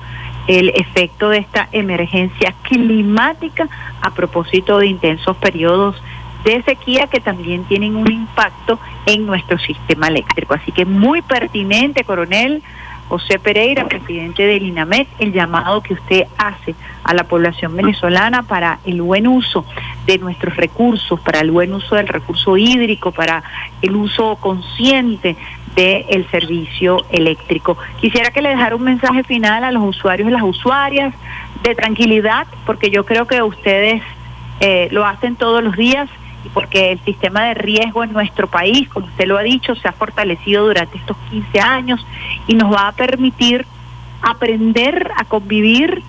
el efecto de esta emergencia climática a propósito de intensos periodos de sequía que también tienen un impacto en nuestro sistema eléctrico. Así que muy pertinente, coronel José Pereira, presidente del INAMET, el llamado que usted hace a la población venezolana para el buen uso de nuestros recursos, para el buen uso del recurso hídrico, para el uso consciente del servicio eléctrico. Quisiera que le dejara un mensaje final a los usuarios y las usuarias de tranquilidad, porque yo creo que ustedes eh, lo hacen todos los días porque el sistema de riesgo en nuestro país, como usted lo ha dicho, se ha fortalecido durante estos 15 años y nos va a permitir aprender a convivir,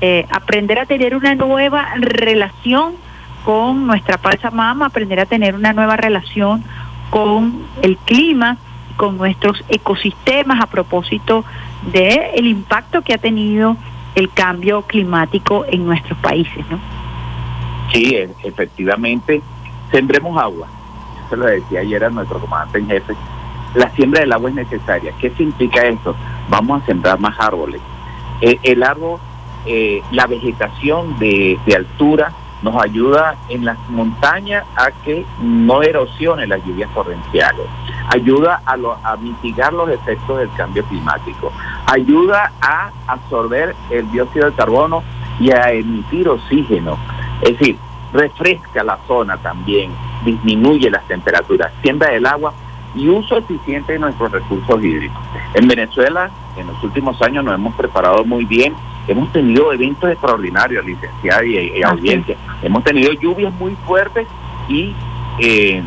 eh, aprender a tener una nueva relación con nuestra Pachamama, aprender a tener una nueva relación con el clima, con nuestros ecosistemas a propósito de el impacto que ha tenido el cambio climático en nuestros países, ¿no? Sí, e- efectivamente, sembremos agua. Yo se lo decía ayer a nuestro comandante en jefe. La siembra del agua es necesaria. ¿Qué significa esto? Vamos a sembrar más árboles. Eh, el árbol, eh, la vegetación de, de altura nos ayuda en las montañas a que no erosione las lluvias torrenciales. Ayuda a, a mitigar los efectos del cambio climático. Ayuda a absorber el dióxido de carbono y a emitir oxígeno. Es decir, refresca la zona también, disminuye las temperaturas, siembra el agua y uso eficiente de nuestros recursos hídricos. En Venezuela, en los últimos años nos hemos preparado muy bien, hemos tenido eventos extraordinarios, licenciada y, y audiencia, hemos tenido lluvias muy fuertes y eh,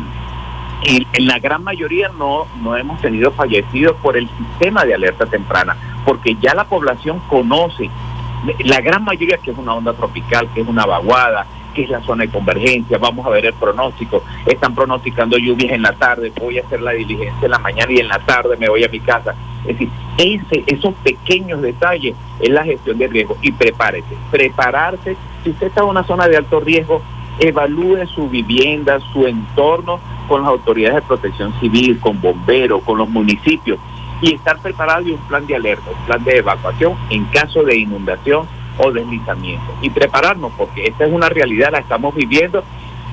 en, en la gran mayoría no, no hemos tenido fallecidos por el sistema de alerta temprana, porque ya la población conoce. La gran mayoría que es una onda tropical, que es una vaguada, que es la zona de convergencia, vamos a ver el pronóstico, están pronosticando lluvias en la tarde, voy a hacer la diligencia en la mañana y en la tarde me voy a mi casa. Es decir, ese, esos pequeños detalles es la gestión de riesgo. Y prepárese, prepararse, si usted está en una zona de alto riesgo, evalúe su vivienda, su entorno con las autoridades de protección civil, con bomberos, con los municipios. Y estar preparado y un plan de alerta, un plan de evacuación en caso de inundación o deslizamiento. Y prepararnos porque esta es una realidad, la estamos viviendo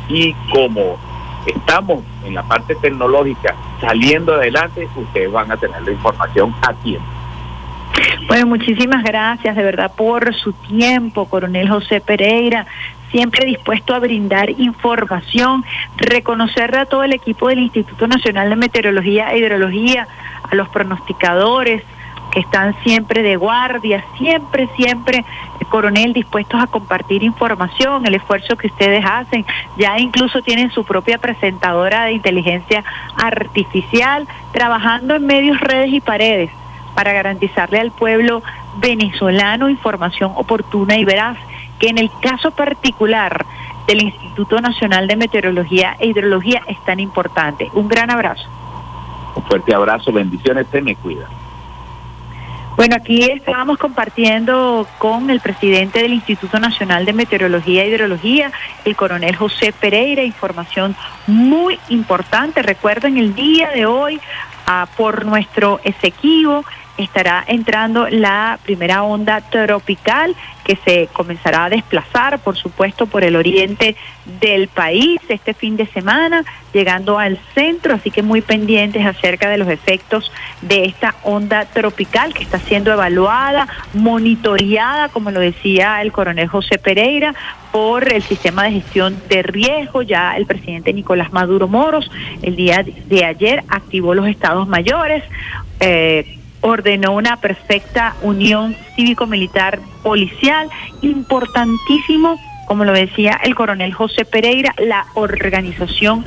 y como estamos en la parte tecnológica saliendo adelante, ustedes van a tener la información a tiempo. Bueno, muchísimas gracias de verdad por su tiempo, coronel José Pereira. siempre dispuesto a brindar información, reconocerle a todo el equipo del Instituto Nacional de Meteorología e Hidrología, a los pronosticadores que están siempre de guardia, siempre, siempre, eh, coronel, dispuestos a compartir información, el esfuerzo que ustedes hacen. Ya incluso tienen su propia presentadora de inteligencia artificial, trabajando en medios, redes y paredes para garantizarle al pueblo venezolano información oportuna y veraz, que en el caso particular del Instituto Nacional de Meteorología e Hidrología es tan importante. Un gran abrazo. Un fuerte abrazo, bendiciones, se me cuida. Bueno, aquí estábamos compartiendo con el presidente del Instituto Nacional de Meteorología e Hidrología, el coronel José Pereira, información muy importante. Recuerden, el día de hoy, ah, por nuestro Esequibo, estará entrando la primera onda tropical que se comenzará a desplazar, por supuesto, por el oriente del país este fin de semana, llegando al centro, así que muy pendientes acerca de los efectos de esta onda tropical que está siendo evaluada, monitoreada, como lo decía el coronel José Pereira, por el sistema de gestión de riesgo. Ya el presidente Nicolás Maduro Moros el día de ayer activó los estados mayores. eh, ordenó una perfecta unión cívico-militar policial, importantísimo, como lo decía el coronel José Pereira, la organización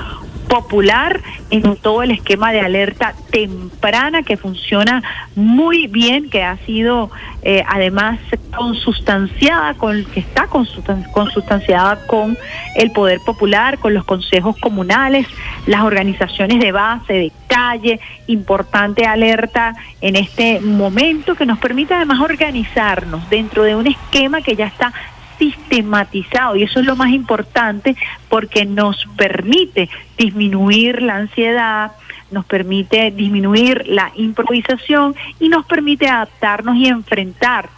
popular en todo el esquema de alerta temprana que funciona muy bien, que ha sido eh, además consustanciada, con, que está consustan- consustanciada con el poder popular, con los consejos comunales, las organizaciones de base, de calle, importante alerta en este momento que nos permite además organizarnos dentro de un esquema que ya está sistematizado y eso es lo más importante porque nos permite disminuir la ansiedad, nos permite disminuir la improvisación y nos permite adaptarnos y enfrentar.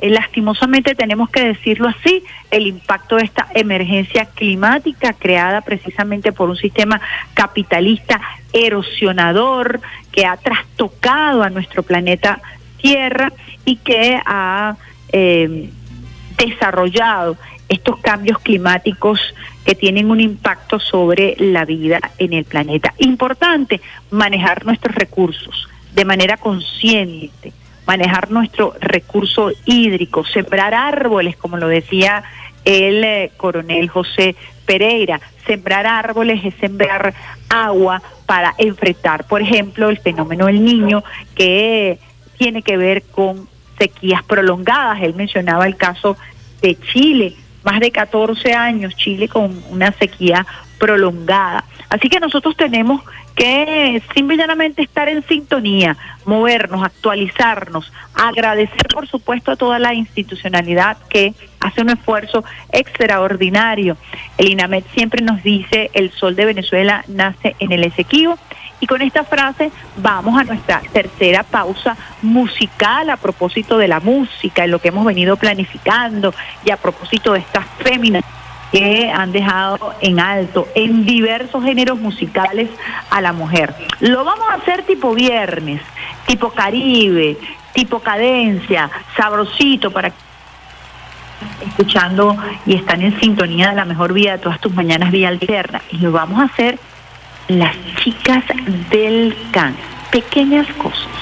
Eh, lastimosamente tenemos que decirlo así, el impacto de esta emergencia climática creada precisamente por un sistema capitalista erosionador que ha trastocado a nuestro planeta Tierra y que ha eh, desarrollado estos cambios climáticos que tienen un impacto sobre la vida en el planeta. Importante manejar nuestros recursos de manera consciente, manejar nuestro recurso hídrico, sembrar árboles, como lo decía el eh, coronel José Pereira. Sembrar árboles es sembrar agua para enfrentar, por ejemplo, el fenómeno del niño que tiene que ver con sequías prolongadas. Él mencionaba el caso de Chile, más de 14 años Chile con una sequía prolongada. Así que nosotros tenemos que simplemente estar en sintonía, movernos, actualizarnos, agradecer por supuesto a toda la institucionalidad que hace un esfuerzo extraordinario. El INAMED siempre nos dice, el sol de Venezuela nace en el Esequibo. Y con esta frase vamos a nuestra tercera pausa musical a propósito de la música, en lo que hemos venido planificando y a propósito de estas féminas que han dejado en alto en diversos géneros musicales a la mujer. Lo vamos a hacer tipo viernes, tipo caribe, tipo cadencia, sabrosito para escuchando y están en sintonía de la mejor vida de todas tus mañanas vía alterna. Y lo vamos a hacer las chicas del can. Pequeñas cosas.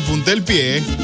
Punta del pie.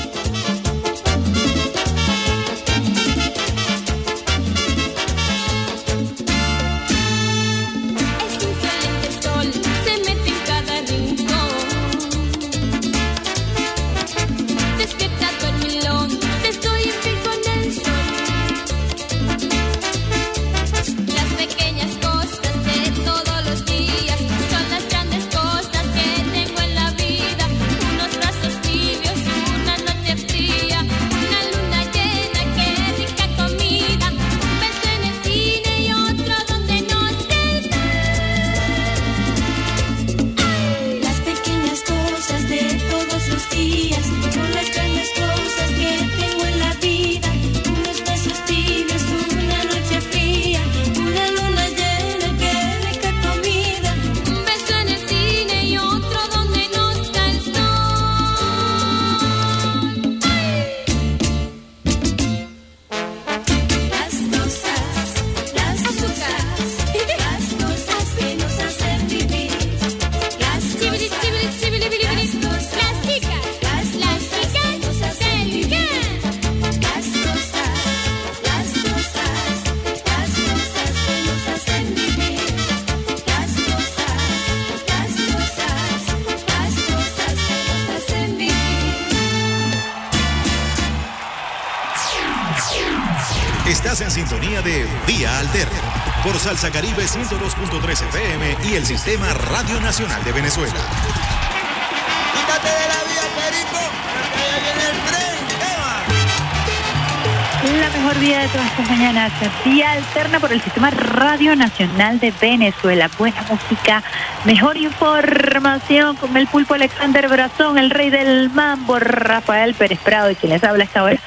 Vía de todas estas mañanas, vía alterna por el Sistema Radio Nacional de Venezuela. Buena música, mejor información con el pulpo Alexander Brazón, el rey del mambo, Rafael Pérez Prado, y quien les habla esta hora.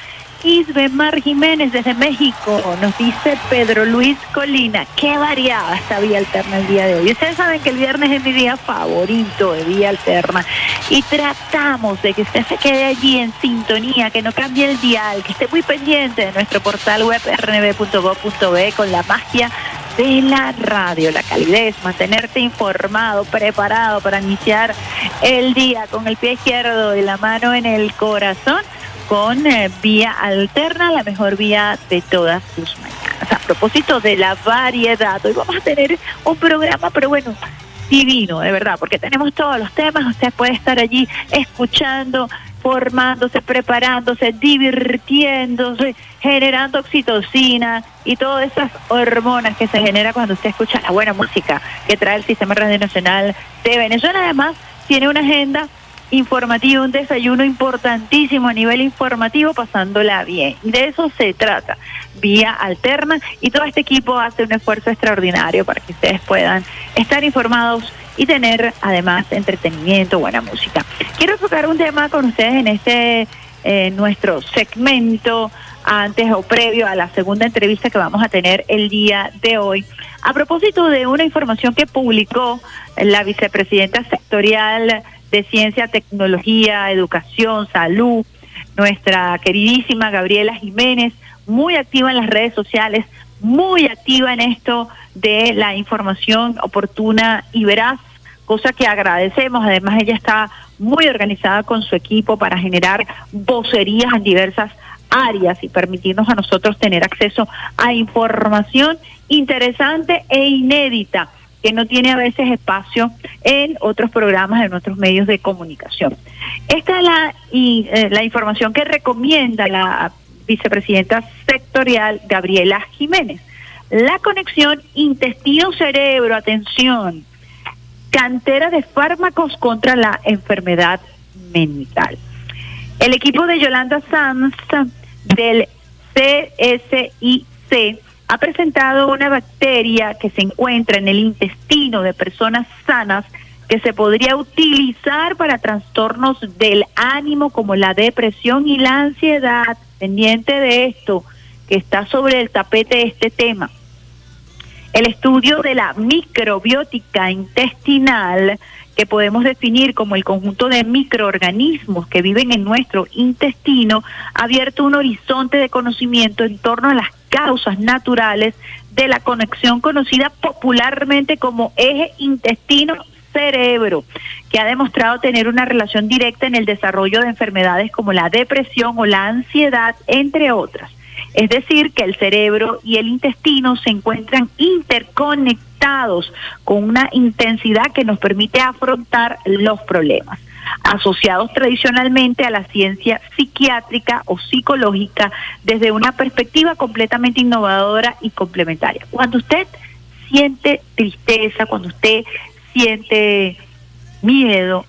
Isbemar Jiménez desde México, nos dice Pedro Luis Colina, qué variada esta vía alterna el día de hoy. Ustedes saben que el viernes es mi día favorito de vía alterna. Y tratamos de que usted se quede allí en sintonía, que no cambie el dial, que esté muy pendiente de nuestro portal web rnb.gov.be con la magia de la radio, la calidez, mantenerte informado, preparado para iniciar el día con el pie izquierdo y la mano en el corazón con eh, vía alterna, la mejor vía de todas tus mañanas. A propósito de la variedad, hoy vamos a tener un programa, pero bueno, divino, de verdad, porque tenemos todos los temas, usted puede estar allí escuchando, formándose, preparándose, divirtiéndose, generando oxitocina y todas esas hormonas que se genera cuando usted escucha la buena música que trae el Sistema Radio Nacional de Venezuela. Además, tiene una agenda informativa, un desayuno importantísimo a nivel informativo, pasándola bien. De eso se trata, vía alterna, y todo este equipo hace un esfuerzo extraordinario para que ustedes puedan estar informados y tener además entretenimiento, buena música. Quiero tocar un tema con ustedes en este eh, nuestro segmento antes o previo a la segunda entrevista que vamos a tener el día de hoy. A propósito de una información que publicó la vicepresidenta sectorial de Ciencia, Tecnología, Educación, Salud, nuestra queridísima Gabriela Jiménez, muy activa en las redes sociales, muy activa en esto de la información oportuna y veraz, cosa que agradecemos. Además, ella está muy organizada con su equipo para generar vocerías en diversas áreas y permitirnos a nosotros tener acceso a información interesante e inédita que no tiene a veces espacio en otros programas, en otros medios de comunicación. Esta es la, eh, información que recomienda la vicepresidenta sectorial Gabriela Jiménez. La conexión intestino-cerebro, atención, cantera de fármacos contra la enfermedad mental. El equipo de Yolanda Sanz del CSIC ha presentado una bacteria que se encuentra en el intestino de personas sanas que se podría utilizar para trastornos del ánimo como la depresión y la ansiedad. Pendiente de esto, que está sobre el tapete este tema. El estudio de la microbiótica intestinal, que podemos definir como el conjunto de microorganismos que viven en nuestro intestino, ha abierto un horizonte de conocimiento en torno a las causas naturales de la conexión conocida popularmente como eje intestino cerebro, que ha demostrado tener una relación directa en el desarrollo de enfermedades como la depresión o la ansiedad, entre otras. Es decir, que el cerebro y el intestino se encuentran interconectados con una intensidad que nos permite afrontar los problemas asociados tradicionalmente a la ciencia psiquiátrica o psicológica desde una perspectiva completamente innovadora y complementaria. Cuando usted siente tristeza, cuando usted siente miedo,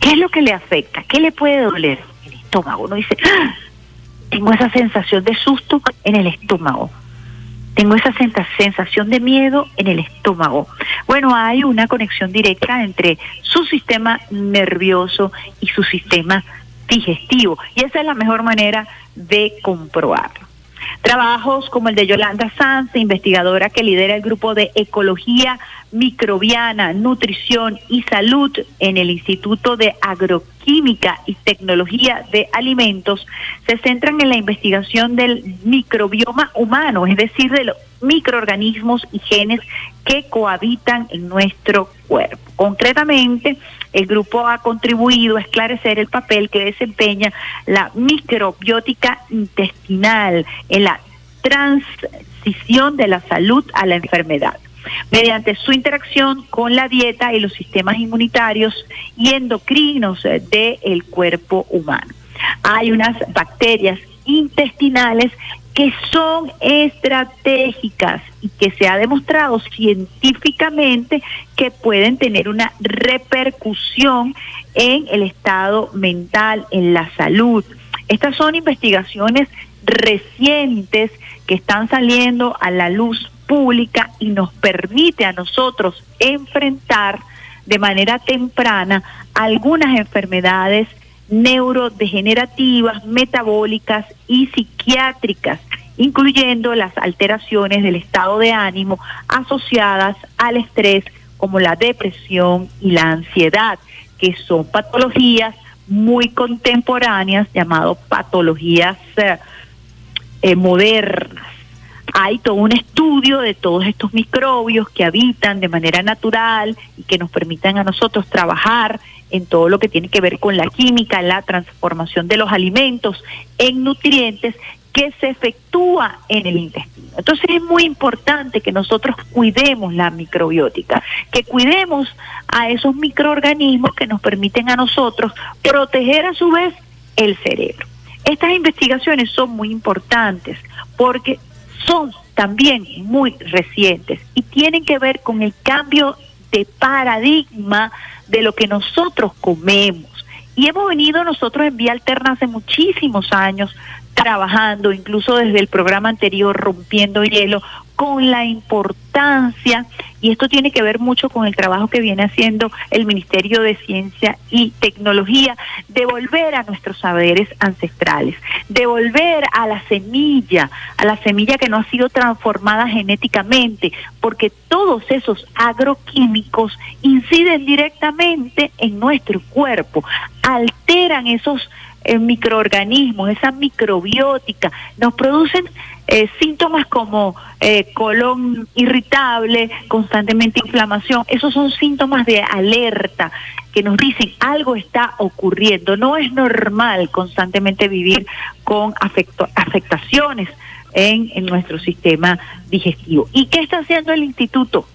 ¿qué es lo que le afecta? ¿Qué le puede doler? El estómago. Uno dice, ¡Ah! tengo esa sensación de susto en el estómago. Tengo esa sensación de miedo en el estómago. Bueno, hay una conexión directa entre su sistema nervioso y su sistema digestivo. Y esa es la mejor manera de comprobarlo. Trabajos como el de Yolanda Sanz, investigadora que lidera el grupo de Ecología Microbiana, Nutrición y Salud en el Instituto de Agroquímica y Tecnología de Alimentos, se centran en la investigación del microbioma humano, es decir, de los microorganismos y genes que cohabitan en nuestro cuerpo. Concretamente, el grupo ha contribuido a esclarecer el papel que desempeña la microbiótica intestinal en la transición de la salud a la enfermedad mediante su interacción con la dieta y los sistemas inmunitarios y endocrinos del cuerpo humano. Hay unas bacterias intestinales que son estratégicas y que se ha demostrado científicamente que pueden tener una repercusión en el estado mental, en la salud. Estas son investigaciones recientes que están saliendo a la luz pública y nos permite a nosotros enfrentar de manera temprana algunas enfermedades neurodegenerativas, metabólicas y psiquiátricas, incluyendo las alteraciones del estado de ánimo asociadas al estrés como la depresión y la ansiedad, que son patologías muy contemporáneas, llamado patologías eh, eh, modernas. Hay todo un estudio de todos estos microbios que habitan de manera natural y que nos permitan a nosotros trabajar en todo lo que tiene que ver con la química, la transformación de los alimentos en nutrientes que se efectúa en el intestino. Entonces es muy importante que nosotros cuidemos la microbiótica, que cuidemos a esos microorganismos que nos permiten a nosotros proteger a su vez el cerebro. Estas investigaciones son muy importantes porque son también muy recientes y tienen que ver con el cambio de paradigma de lo que nosotros comemos. Y hemos venido nosotros en Vía Alterna hace muchísimos años trabajando, incluso desde el programa anterior, rompiendo hielo, con la importancia, y esto tiene que ver mucho con el trabajo que viene haciendo el Ministerio de Ciencia y Tecnología, de volver a nuestros saberes ancestrales, de volver a la semilla, a la semilla que no ha sido transformada genéticamente, porque todos esos agroquímicos inciden directamente en nuestro cuerpo, alteran esos eh, microorganismos, esa microbiótica, nos producen eh, síntomas como eh, colon irritable, constantemente inflamación, esos son síntomas de alerta que nos dicen algo está ocurriendo, no es normal constantemente vivir con afecto- afectaciones en, en nuestro sistema digestivo. ¿Y qué está haciendo el instituto?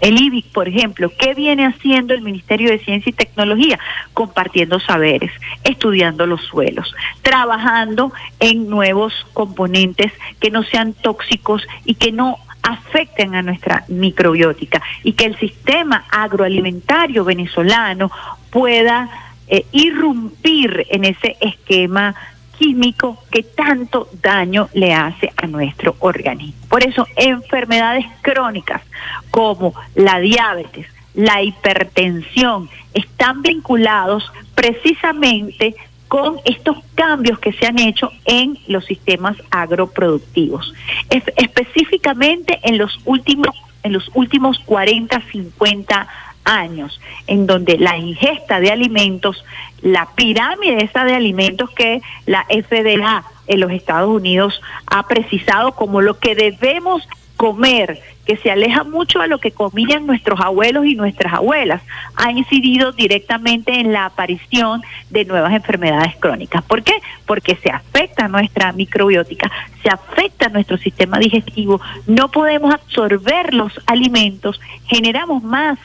El IBIC, por ejemplo, ¿qué viene haciendo el Ministerio de Ciencia y Tecnología? Compartiendo saberes, estudiando los suelos, trabajando en nuevos componentes que no sean tóxicos y que no afecten a nuestra microbiótica y que el sistema agroalimentario venezolano pueda eh, irrumpir en ese esquema químico que tanto daño le hace a nuestro organismo. Por eso, enfermedades crónicas como la diabetes, la hipertensión, están vinculados precisamente con estos cambios que se han hecho en los sistemas agroproductivos, Es- específicamente en los últimos en los últimos 40, 50 años, en donde la ingesta de alimentos, la pirámide esa de alimentos que la FDA en los Estados Unidos ha precisado como lo que debemos comer, que se aleja mucho a lo que comían nuestros abuelos y nuestras abuelas, ha incidido directamente en la aparición de nuevas enfermedades crónicas. ¿Por qué? Porque se afecta nuestra microbiótica, se afecta nuestro sistema digestivo, no podemos absorber los alimentos, generamos más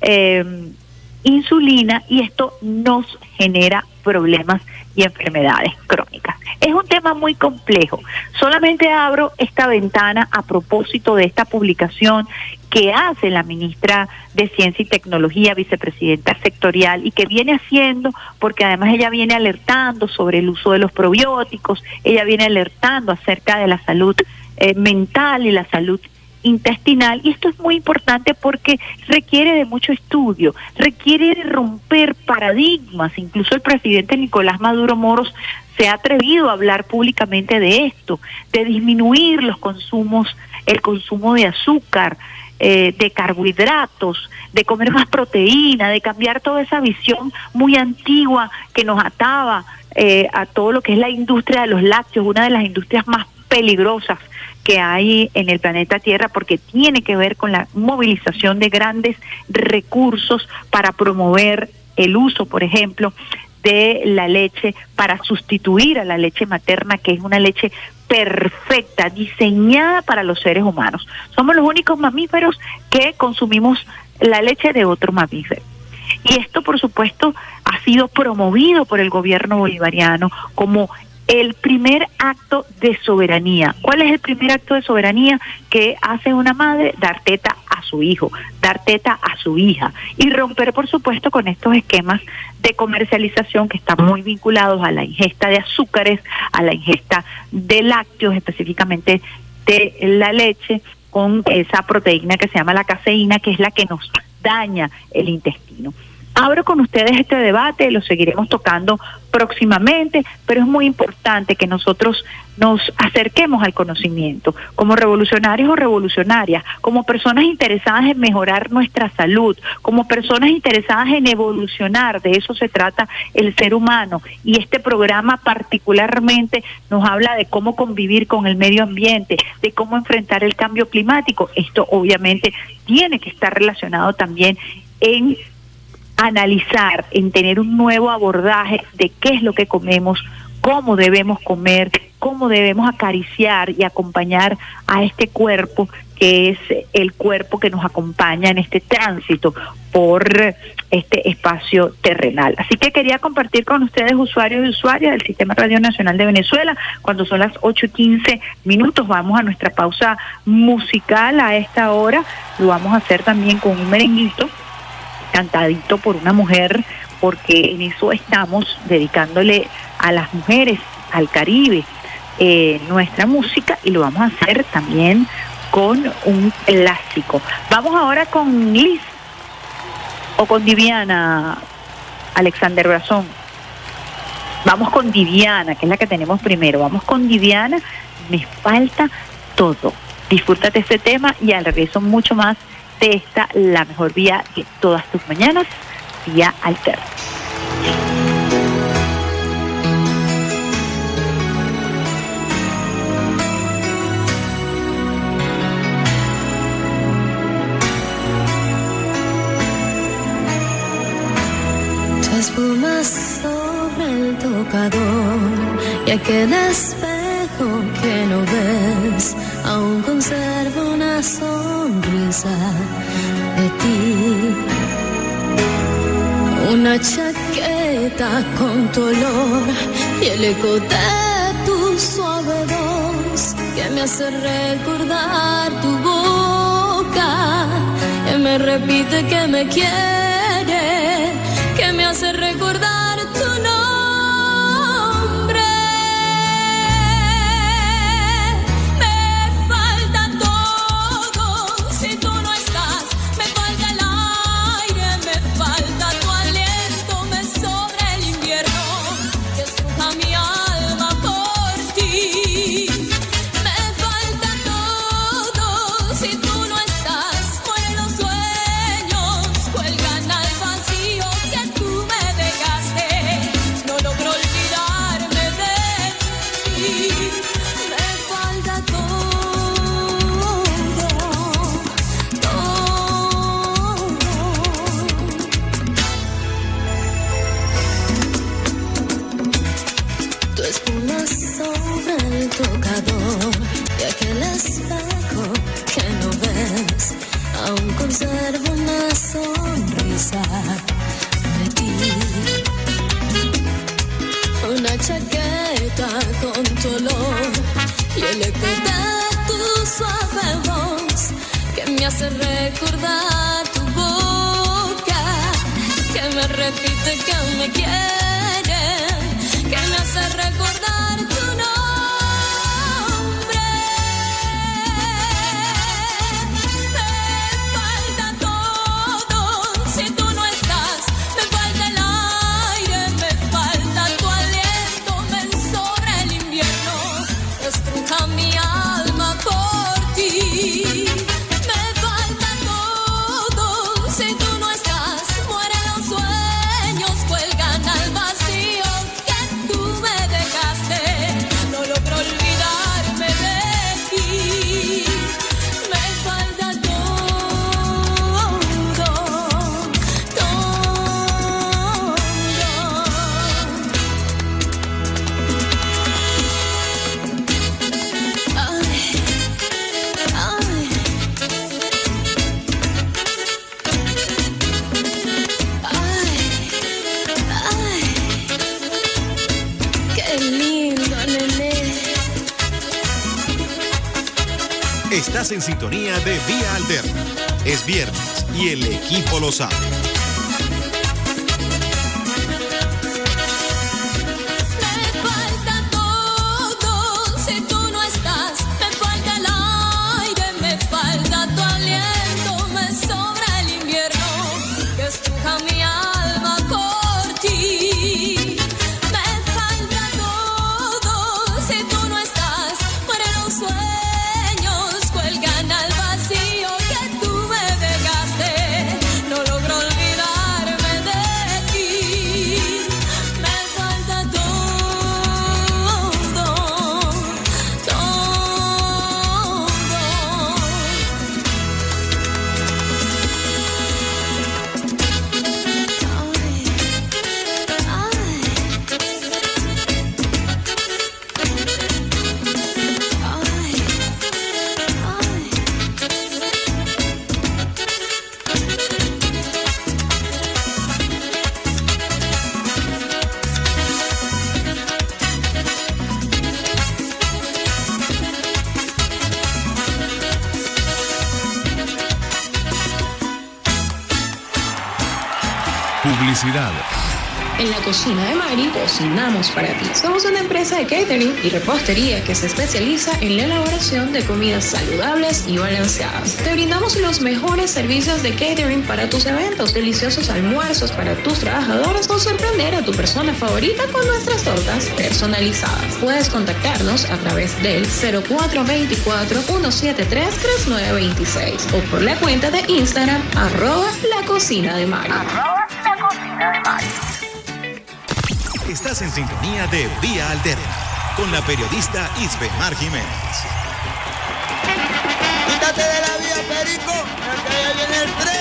eh, insulina y esto nos genera problemas y enfermedades crónicas. Es un tema muy complejo. Solamente abro esta ventana a propósito de esta publicación que hace la ministra de Ciencia y Tecnología, vicepresidenta sectorial, y que viene haciendo, porque además ella viene alertando sobre el uso de los probióticos, ella viene alertando acerca de la salud eh, mental y la salud intestinal y esto es muy importante porque requiere de mucho estudio, requiere de romper paradigmas, incluso el presidente Nicolás Maduro Moros se ha atrevido a hablar públicamente de esto, de disminuir los consumos, el consumo de azúcar, eh, de carbohidratos, de comer más proteína, de cambiar toda esa visión muy antigua que nos ataba eh, a todo lo que es la industria de los lácteos, una de las industrias más peligrosas que hay en el planeta Tierra porque tiene que ver con la movilización de grandes recursos para promover el uso, por ejemplo, de la leche para sustituir a la leche materna, que es una leche perfecta, diseñada para los seres humanos. Somos los únicos mamíferos que consumimos la leche de otro mamífero. Y esto, por supuesto, ha sido promovido por el gobierno bolivariano como el primer acto de soberanía. ¿Cuál es el primer acto de soberanía que hace una madre? Dar teta a su hijo, dar teta a su hija y romper, por supuesto, con estos esquemas de comercialización que están muy vinculados a la ingesta de azúcares, a la ingesta de lácteos, específicamente de la leche, con esa proteína que se llama la caseína, que es la que nos daña el intestino. Abro con ustedes este debate, lo seguiremos tocando próximamente, pero es muy importante que nosotros nos acerquemos al conocimiento como revolucionarios o revolucionarias, como personas interesadas en mejorar nuestra salud, como personas interesadas en evolucionar, de eso se trata el ser humano. Y este programa particularmente nos habla de cómo convivir con el medio ambiente, de cómo enfrentar el cambio climático. Esto obviamente tiene que estar relacionado también en analizar, en tener un nuevo abordaje de qué es lo que comemos, cómo debemos comer, cómo debemos acariciar y acompañar a este cuerpo que es el cuerpo que nos acompaña en este tránsito por este espacio terrenal. Así que quería compartir con ustedes, usuarios y usuarias del Sistema Radio Nacional de Venezuela, cuando son las 8.15 minutos, vamos a nuestra pausa musical a esta hora, lo vamos a hacer también con un merenguito cantadito por una mujer, porque en eso estamos dedicándole a las mujeres, al Caribe, eh, nuestra música y lo vamos a hacer también con un clásico. Vamos ahora con Liz o con Diviana, Alexander Brazón. Vamos con Diviana, que es la que tenemos primero. Vamos con Diviana, me falta todo. Disfrútate este tema y al regreso mucho más de esta, la mejor vía de todas tus mañanas, vía alterna. Tu espuma sobre el tocador y aquel espejo que no ves aún conserva una sonrisa de ti. Una chaqueta con tu olor y el eco de tu suave voz que me hace recordar tu boca, que me repite que me quiere, que me hace recordar para ti. Somos una empresa de catering y repostería que se especializa en la elaboración de comidas saludables y balanceadas. Te brindamos los mejores servicios de catering para tus eventos, deliciosos almuerzos para tus trabajadores o sorprender a tu persona favorita con nuestras tortas personalizadas. Puedes contactarnos a través del 0424-173-3926 o por la cuenta de Instagram arroba la cocina de Mari. Estás en sintonía de Vía Alterna con la periodista Isbemar Jiménez. Quítate de la vía, Perico, que ya viene el tren.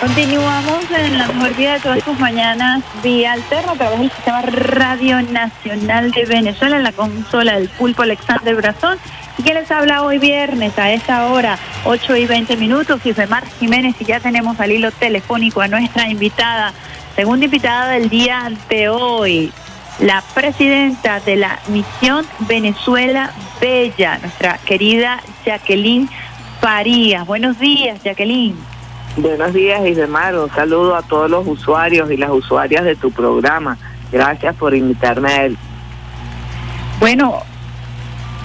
Continuamos en la mejor vida de todas tus mañanas, vía alterna a través del sistema Radio Nacional de Venezuela, en la consola del pulpo Alexander Brazón. ¿Y quién les habla hoy viernes a esta hora, 8 y 20 minutos? Isbemar Jiménez, y ya tenemos al hilo telefónico a nuestra invitada, segunda invitada del día de hoy, la presidenta de la Misión Venezuela Bella, nuestra querida Jacqueline Farías. Buenos días, Jacqueline. Buenos días, Isdemar. Un saludo a todos los usuarios y las usuarias de tu programa. Gracias por invitarme a él. Bueno,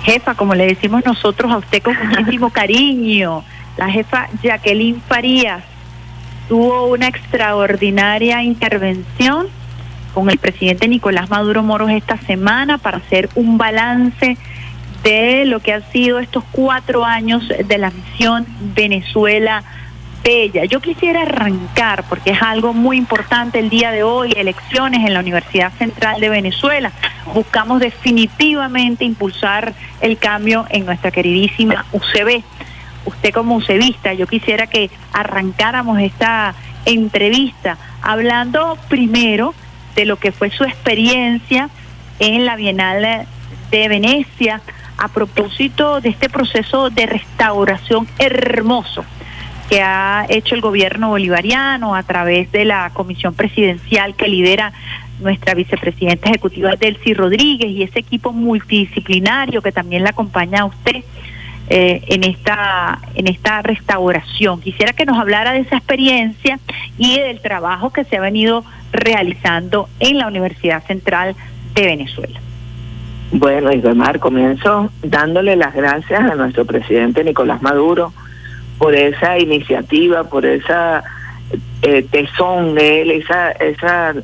jefa, como le decimos nosotros a usted con muchísimo cariño, la jefa Jacqueline Farías tuvo una extraordinaria intervención con el presidente Nicolás Maduro Moros esta semana para hacer un balance de lo que han sido estos cuatro años de la misión Venezuela Bella. Yo quisiera arrancar, porque es algo muy importante el día de hoy, elecciones en la Universidad Central de Venezuela. Buscamos definitivamente impulsar el cambio en nuestra queridísima UCB. Usted como UCBista, yo quisiera que arrancáramos esta entrevista hablando primero de lo que fue su experiencia en la Bienal de Venecia a propósito de este proceso de restauración hermoso que ha hecho el gobierno bolivariano a través de la comisión presidencial que lidera nuestra vicepresidenta ejecutiva Delcy Rodríguez y ese equipo multidisciplinario que también la acompaña a usted eh, en esta en esta restauración. Quisiera que nos hablara de esa experiencia y del trabajo que se ha venido realizando en la Universidad Central de Venezuela. Bueno, Isbemar, comienzo dándole las gracias a nuestro presidente Nicolás Maduro por esa iniciativa, por esa eh, tesón de él, esa, esa,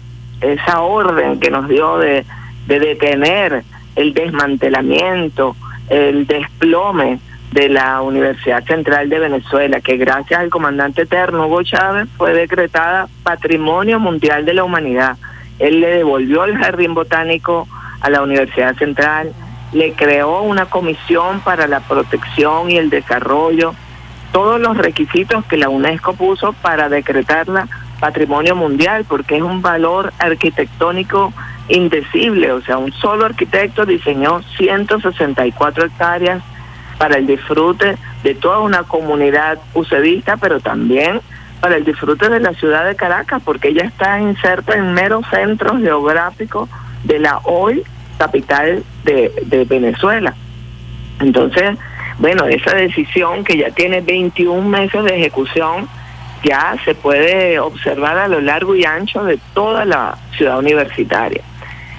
esa orden que nos dio de, de detener el desmantelamiento, el desplome de la Universidad Central de Venezuela, que gracias al comandante eterno Hugo Chávez fue decretada Patrimonio Mundial de la Humanidad. Él le devolvió el jardín botánico a la Universidad Central, le creó una comisión para la protección y el desarrollo, todos los requisitos que la UNESCO puso para decretarla patrimonio mundial, porque es un valor arquitectónico indecible, o sea, un solo arquitecto diseñó 164 hectáreas para el disfrute de toda una comunidad ucedista, pero también para el disfrute de la ciudad de Caracas, porque ella está inserta en mero centro geográfico de la hoy capital de, de Venezuela. Entonces, bueno, esa decisión que ya tiene 21 meses de ejecución, ya se puede observar a lo largo y ancho de toda la ciudad universitaria.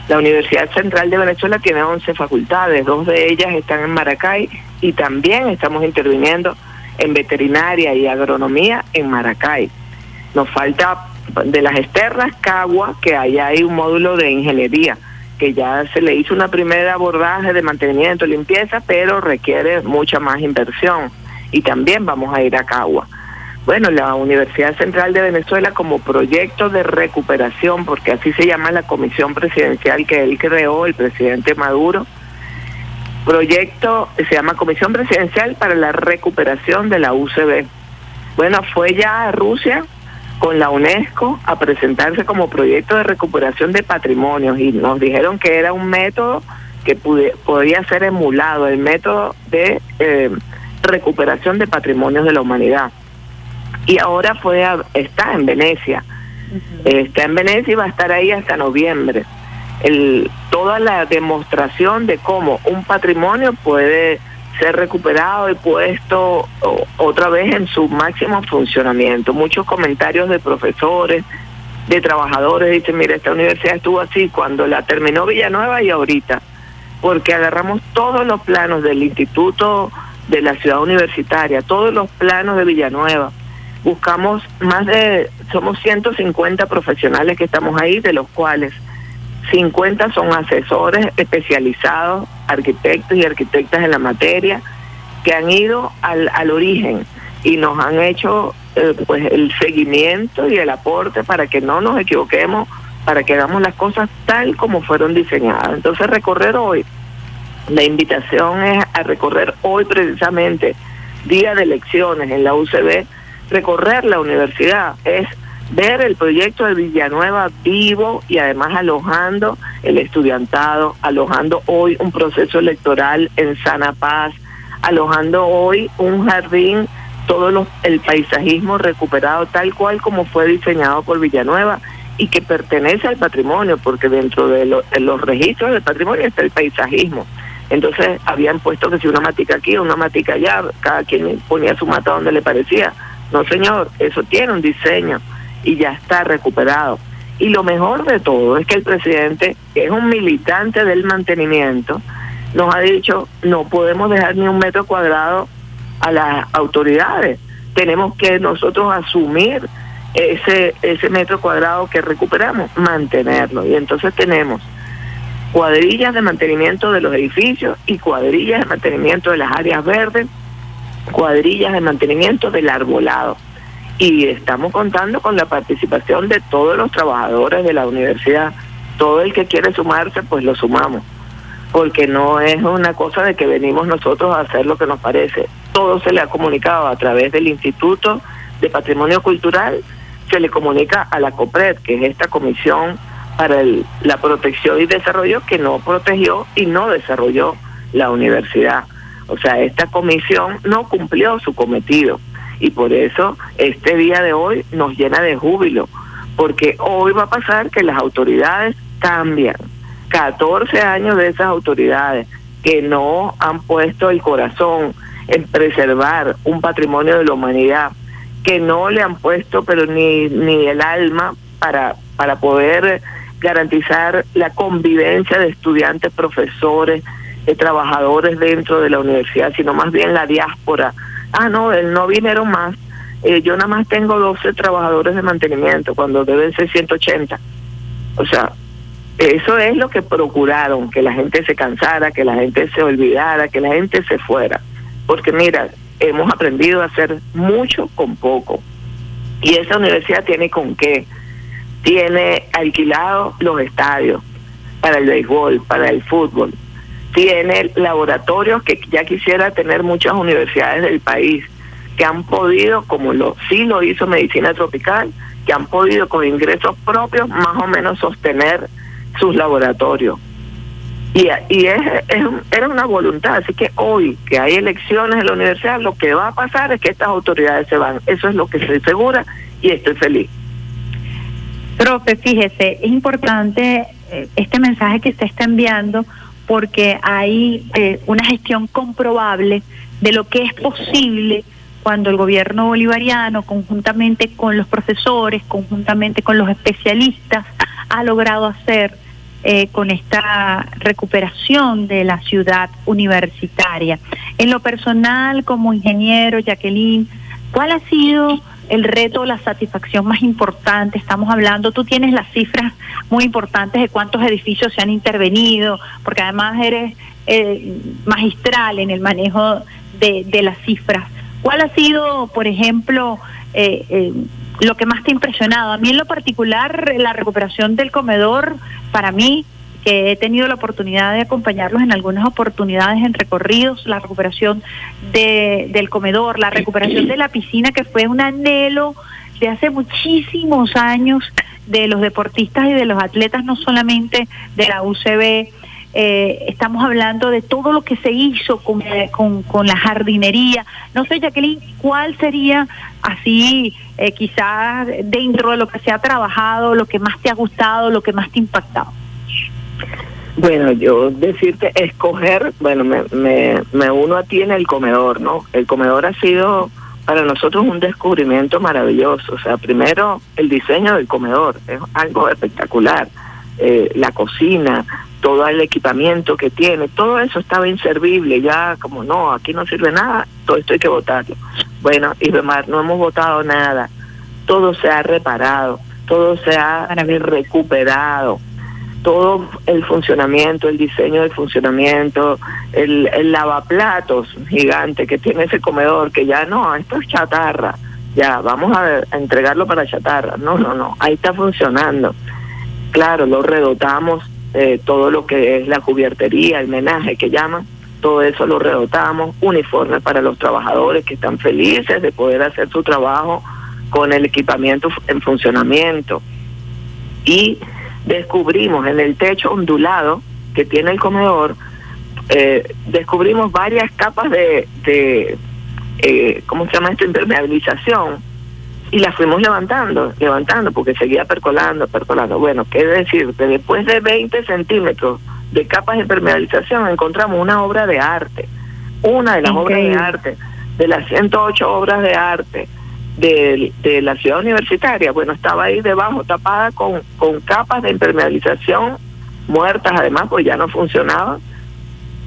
La Universidad Central de Venezuela tiene 11 facultades, dos de ellas están en Maracay y también estamos interviniendo en veterinaria y agronomía en Maracay. Nos falta de las externas Cagua, que allá hay un módulo de ingeniería, que ya se le hizo una primera abordaje de mantenimiento, limpieza, pero requiere mucha más inversión. Y también vamos a ir a Cagua. Bueno, la Universidad Central de Venezuela como proyecto de recuperación, porque así se llama la comisión presidencial que él creó, el presidente Maduro, proyecto se llama Comisión Presidencial para la Recuperación de la UCB. Bueno, fue ya a Rusia con la UNESCO a presentarse como proyecto de recuperación de patrimonios y nos dijeron que era un método que pude, podía ser emulado, el método de eh, recuperación de patrimonios de la humanidad. Y ahora fue a- está en Venecia. Está en Venecia y va a estar ahí hasta noviembre. El, toda la demostración de cómo un patrimonio puede ser recuperado y puesto otra vez en su máximo funcionamiento. Muchos comentarios de profesores, de trabajadores dicen, mira, esta universidad estuvo así cuando la terminó Villanueva y ahorita, porque agarramos todos los planos del instituto de la ciudad universitaria, todos los planos de Villanueva. Buscamos más de, somos 150 profesionales que estamos ahí, de los cuales 50 son asesores especializados, arquitectos y arquitectas en la materia, que han ido al, al origen y nos han hecho eh, pues el seguimiento y el aporte para que no nos equivoquemos, para que hagamos las cosas tal como fueron diseñadas. Entonces recorrer hoy, la invitación es a recorrer hoy precisamente, día de elecciones en la UCB, recorrer la universidad, es ver el proyecto de Villanueva vivo y además alojando el estudiantado, alojando hoy un proceso electoral en sana paz, alojando hoy un jardín, todo el paisajismo recuperado tal cual como fue diseñado por Villanueva y que pertenece al patrimonio, porque dentro de, de los registros del patrimonio está el paisajismo. Entonces habían puesto que si una matica aquí, una matica allá, cada quien ponía su mata donde le parecía. No, señor, eso tiene un diseño y ya está recuperado. Y lo mejor de todo es que el presidente, que es un militante del mantenimiento, nos ha dicho no podemos dejar ni un metro cuadrado a las autoridades. Tenemos que nosotros asumir ese, ese metro cuadrado que recuperamos, mantenerlo. Y entonces tenemos cuadrillas de mantenimiento de los edificios y cuadrillas de mantenimiento de las áreas verdes, cuadrillas de mantenimiento del arbolado. Y estamos contando con la participación de todos los trabajadores de la universidad. Todo el que quiere sumarse, pues lo sumamos. Porque no es una cosa de que venimos nosotros a hacer lo que nos parece. Todo se le ha comunicado a través del Instituto de Patrimonio Cultural se le comunica a la COPRED, que es esta comisión para el- la protección y desarrollo que no protegió y no desarrolló la universidad. O sea, esta comisión no cumplió su cometido y por eso este día de hoy nos llena de júbilo, porque hoy va a pasar que las autoridades cambian. 14 años de esas autoridades que no han puesto el corazón en preservar un patrimonio de la humanidad, que no le han puesto pero ni, ni el alma para, para poder garantizar la convivencia de estudiantes, profesores, de trabajadores dentro de la universidad, sino más bien la diáspora. Ah, no, él no vinieron más. Eh, yo nada más tengo 12 trabajadores de mantenimiento cuando deben ser 180. O sea, eso es lo que procuraron, que la gente se cansara, que la gente se olvidara, que la gente se fuera. Porque mira, hemos aprendido a hacer mucho con poco. Y esa universidad tiene con qué. Tiene alquilado los estadios para el béisbol, para el fútbol. Tiene laboratorios que ya quisiera tener muchas universidades del país, que han podido, como lo sí lo hizo Medicina Tropical, que han podido con ingresos propios más o menos sostener sus laboratorios. Y, y es, es era una voluntad, así que hoy que hay elecciones en la universidad, lo que va a pasar es que estas autoridades se van. Eso es lo que estoy segura y estoy feliz. Profe, fíjese, es importante eh, este mensaje que usted está enviando porque hay eh, una gestión comprobable de lo que es posible cuando el gobierno bolivariano, conjuntamente con los profesores, conjuntamente con los especialistas, ha logrado hacer eh, con esta recuperación de la ciudad universitaria. En lo personal, como ingeniero, Jacqueline, ¿cuál ha sido el reto, la satisfacción más importante? Estamos hablando, tú tienes las cifras muy importantes de cuántos edificios se han intervenido, porque además eres eh, magistral en el manejo de, de las cifras. ¿Cuál ha sido, por ejemplo, eh, eh, lo que más te ha impresionado? A mí en lo particular, la recuperación del comedor, para mí, he tenido la oportunidad de acompañarlos en algunas oportunidades en recorridos, la recuperación de, del comedor, la recuperación de la piscina, que fue un anhelo de hace muchísimos años de los deportistas y de los atletas, no solamente de la UCB. Eh, estamos hablando de todo lo que se hizo con la jardinería. No sé, Jacqueline, ¿cuál sería así, eh, quizás dentro de lo que se ha trabajado, lo que más te ha gustado, lo que más te ha impactado? Bueno, yo decirte, escoger, bueno, me, me, me uno a ti en el comedor, ¿no? El comedor ha sido para nosotros un descubrimiento maravilloso. O sea, primero el diseño del comedor, es algo espectacular. Eh, la cocina, todo el equipamiento que tiene, todo eso estaba inservible, ya como no, aquí no sirve nada, todo esto hay que votarlo. Bueno, y demás, no hemos votado nada, todo se ha reparado, todo se ha recuperado todo el funcionamiento, el diseño del funcionamiento, el, lavaplatos gigante que tiene ese comedor, que ya no, esto es chatarra, ya vamos a, a entregarlo para chatarra. No, no, no, ahí está funcionando. Claro, lo redotamos, eh, todo lo que es la cubiertería, el menaje que llaman, todo eso lo redotamos, uniformes para los trabajadores que están felices de poder hacer su trabajo con el equipamiento en funcionamiento. Y descubrimos en el techo ondulado que tiene el comedor, eh, descubrimos varias capas de, de eh, ¿cómo se llama esto? Impermeabilización y las fuimos levantando, levantando porque seguía percolando, percolando. Bueno, qué decir, que después de 20 centímetros de capas de impermeabilización encontramos una obra de arte, una de las obras de arte, de las 108 obras de arte de, de la ciudad universitaria, bueno, estaba ahí debajo, tapada con, con capas de impermeabilización muertas, además, pues ya no funcionaban,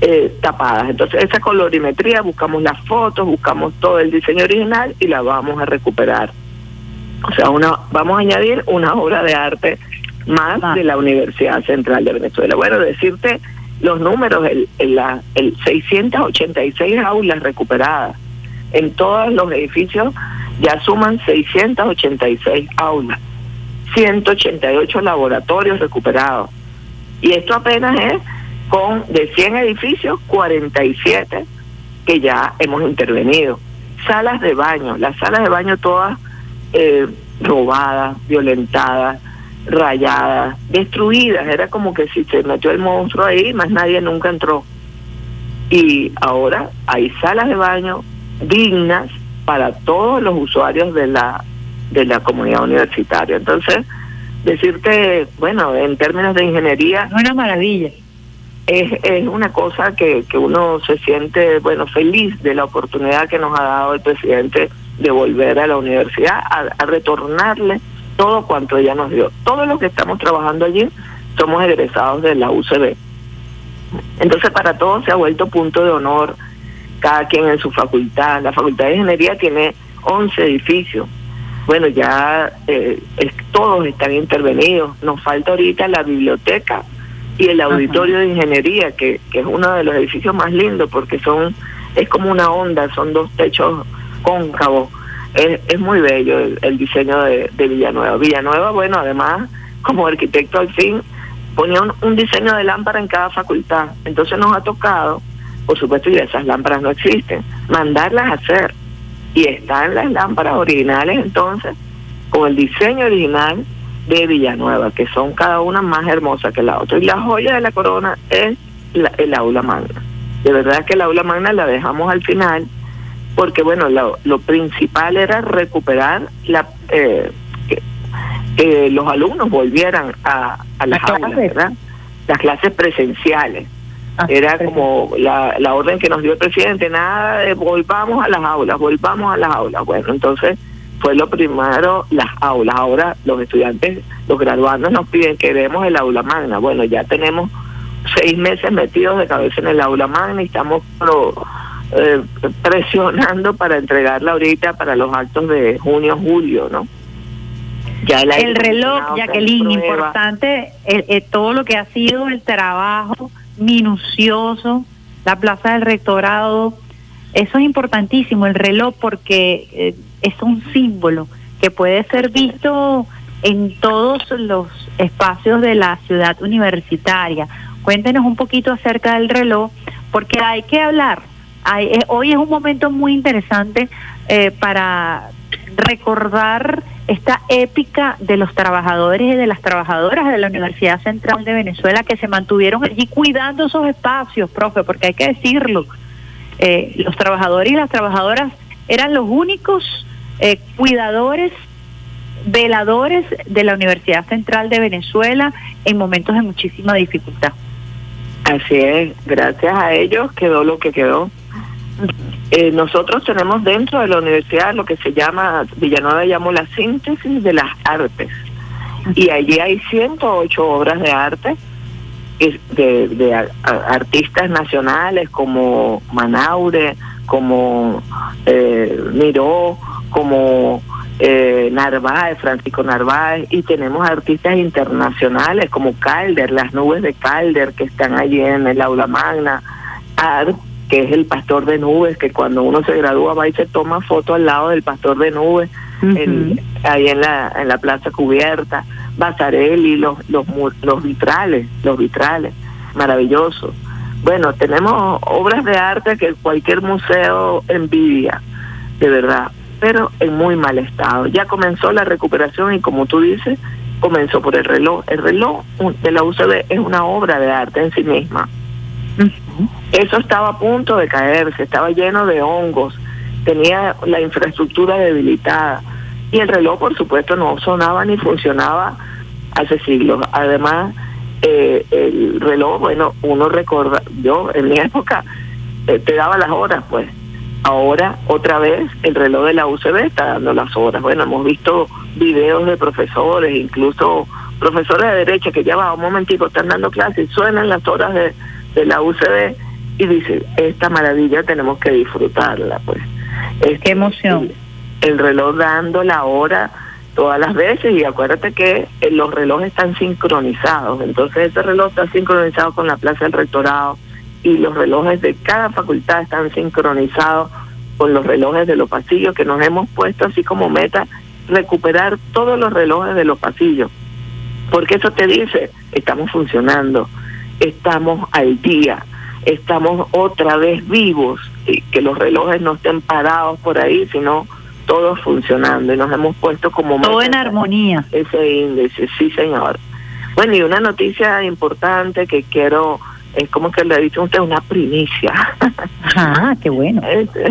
eh, tapadas. Entonces, esa colorimetría, buscamos las fotos, buscamos todo el diseño original y la vamos a recuperar. O sea, una, vamos a añadir una obra de arte más de la Universidad Central de Venezuela. Bueno, decirte los números, el, el, la, el 686 aulas recuperadas en todos los edificios ya suman 686 aulas, 188 laboratorios recuperados. Y esto apenas es con de 100 edificios, 47 que ya hemos intervenido. Salas de baño, las salas de baño todas eh, robadas, violentadas, rayadas, destruidas. Era como que si se metió el monstruo ahí, más nadie nunca entró. Y ahora hay salas de baño dignas para todos los usuarios de la de la comunidad universitaria. Entonces, decirte, bueno, en términos de ingeniería... Una maravilla. Es, es una cosa que, que uno se siente, bueno, feliz de la oportunidad que nos ha dado el presidente de volver a la universidad, a, a retornarle todo cuanto ella nos dio. Todos los que estamos trabajando allí somos egresados de la UCB. Entonces, para todos se ha vuelto punto de honor, cada quien en su facultad. La Facultad de Ingeniería tiene 11 edificios. Bueno, ya eh, es- todos están intervenidos. Nos falta ahorita la biblioteca y el auditorio de ingeniería, que, que es uno de los edificios más lindos porque son es como una onda, son dos techos cóncavos. Es, es muy bello el, el diseño de, de Villanueva. Villanueva, bueno, además, como arquitecto al fin, ponía un, un diseño de lámpara en cada facultad. Entonces nos ha tocado, por supuesto, y esas lámparas no existen, mandarlas a hacer. Y están las lámparas originales, entonces, con el diseño original de Villanueva, que son cada una más hermosa que la otra. Y la joya de la corona es la- el aula magna. De verdad que el aula magna la dejamos al final, porque bueno, lo, lo principal era recuperar la eh, que, los alumnos volvieran a, a las aulas, ¿verdad? Las clases presenciales. Era como la, la orden que nos dio el presidente, nada de volvamos a las aulas, volvamos a las aulas. Bueno, entonces fue lo primero las aulas. Ahora los estudiantes, los graduandos nos piden queremos el aula magna. Bueno, ya tenemos seis meses metidos de cabeza en el aula magna y estamos pro- eh, presionando para entregarla ahorita para los actos de junio, julio, ¿no? Ya el, reloj, Jacqueline, importante, eh, eh, todo lo que ha sido el trabajo minucioso, la plaza del rectorado, eso es importantísimo, el reloj, porque eh, es un símbolo que puede ser visto en todos los espacios de la ciudad universitaria. Cuéntenos un poquito acerca del reloj, porque hay que hablar. Hay- eh, hoy es un momento muy interesante eh, para recordar esta épica de los trabajadores y de las trabajadoras de la Universidad Central de Venezuela que se mantuvieron allí cuidando esos espacios, profe, porque hay que decirlo. Eh, los trabajadores y las trabajadoras eran los únicos eh, cuidadores, veladores de la Universidad Central de Venezuela en momentos de muchísima dificultad. Así es, gracias a ellos quedó lo que quedó. Eh, nosotros tenemos dentro de la universidad lo que se llama, Villanueva llamó la síntesis de las artes. Y allí hay 108 obras de arte de, de artistas nacionales como Manaure, como eh, Miró, como eh, Narváez, Francisco Narváez, y tenemos artistas internacionales como Calder, las nubes de Calder que están allí en el aula magna, que es el pastor de nubes, que cuando uno se gradúa va y se toma foto al lado del pastor de nubes, en- ahí en la, en la plaza cubierta, Basarelli, los, los, los vitrales, los vitrales, maravilloso. Bueno, tenemos obras de arte que cualquier museo envidia, de verdad, pero en muy mal estado. Ya comenzó la recuperación y como tú dices, comenzó por el reloj. El reloj de la UCB es una obra de arte en sí misma. Eso estaba a punto de caerse, estaba lleno de hongos, tenía la infraestructura debilitada y el reloj, por supuesto, no sonaba ni funcionaba hace siglos. Además, eh, el reloj, bueno, uno recuerda, yo en mi época eh, te daba las horas, pues. Ahora, otra vez, el reloj de la UCB está dando las horas. Bueno, hemos visto videos de profesores, incluso profesores de derecha que ya va un momentico, están dando clases, suenan las horas de, de la UCB y dicen, esta maravilla tenemos que disfrutarla, pues. Qué emoción. El, reloj dando la hora todas las veces y acuérdate que eh, los relojes están sincronizados, entonces ese reloj está sincronizado con la plaza del rectorado y los relojes de cada facultad están sincronizados con los relojes de los pasillos que nos hemos puesto así como meta recuperar todos los relojes de los pasillos porque eso te dice, estamos funcionando, estamos al día, estamos otra vez vivos, y que los relojes no estén parados por ahí, sino todos funcionando y nos hemos puesto como Todo en armonía. ese índice, sí señor. Bueno, y una noticia importante que quiero, es como que le ha dicho usted, una primicia. Ah, qué bueno. Este,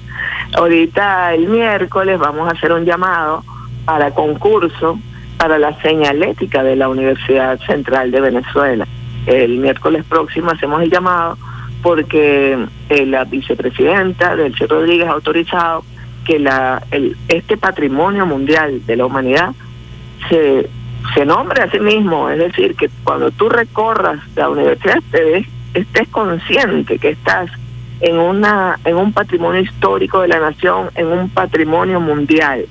Ahorita el miércoles vamos a hacer un llamado para concurso para la señalética de la Universidad Central de Venezuela. El miércoles próximo hacemos el llamado porque eh, la vicepresidenta Delcy Rodríguez ha autorizado que la, el, este patrimonio mundial de la humanidad se, se nombre a sí mismo. Es decir, que cuando tú recorras la universidad te des- estés consciente que estás en una en un patrimonio histórico de la nación, en un patrimonio mundial.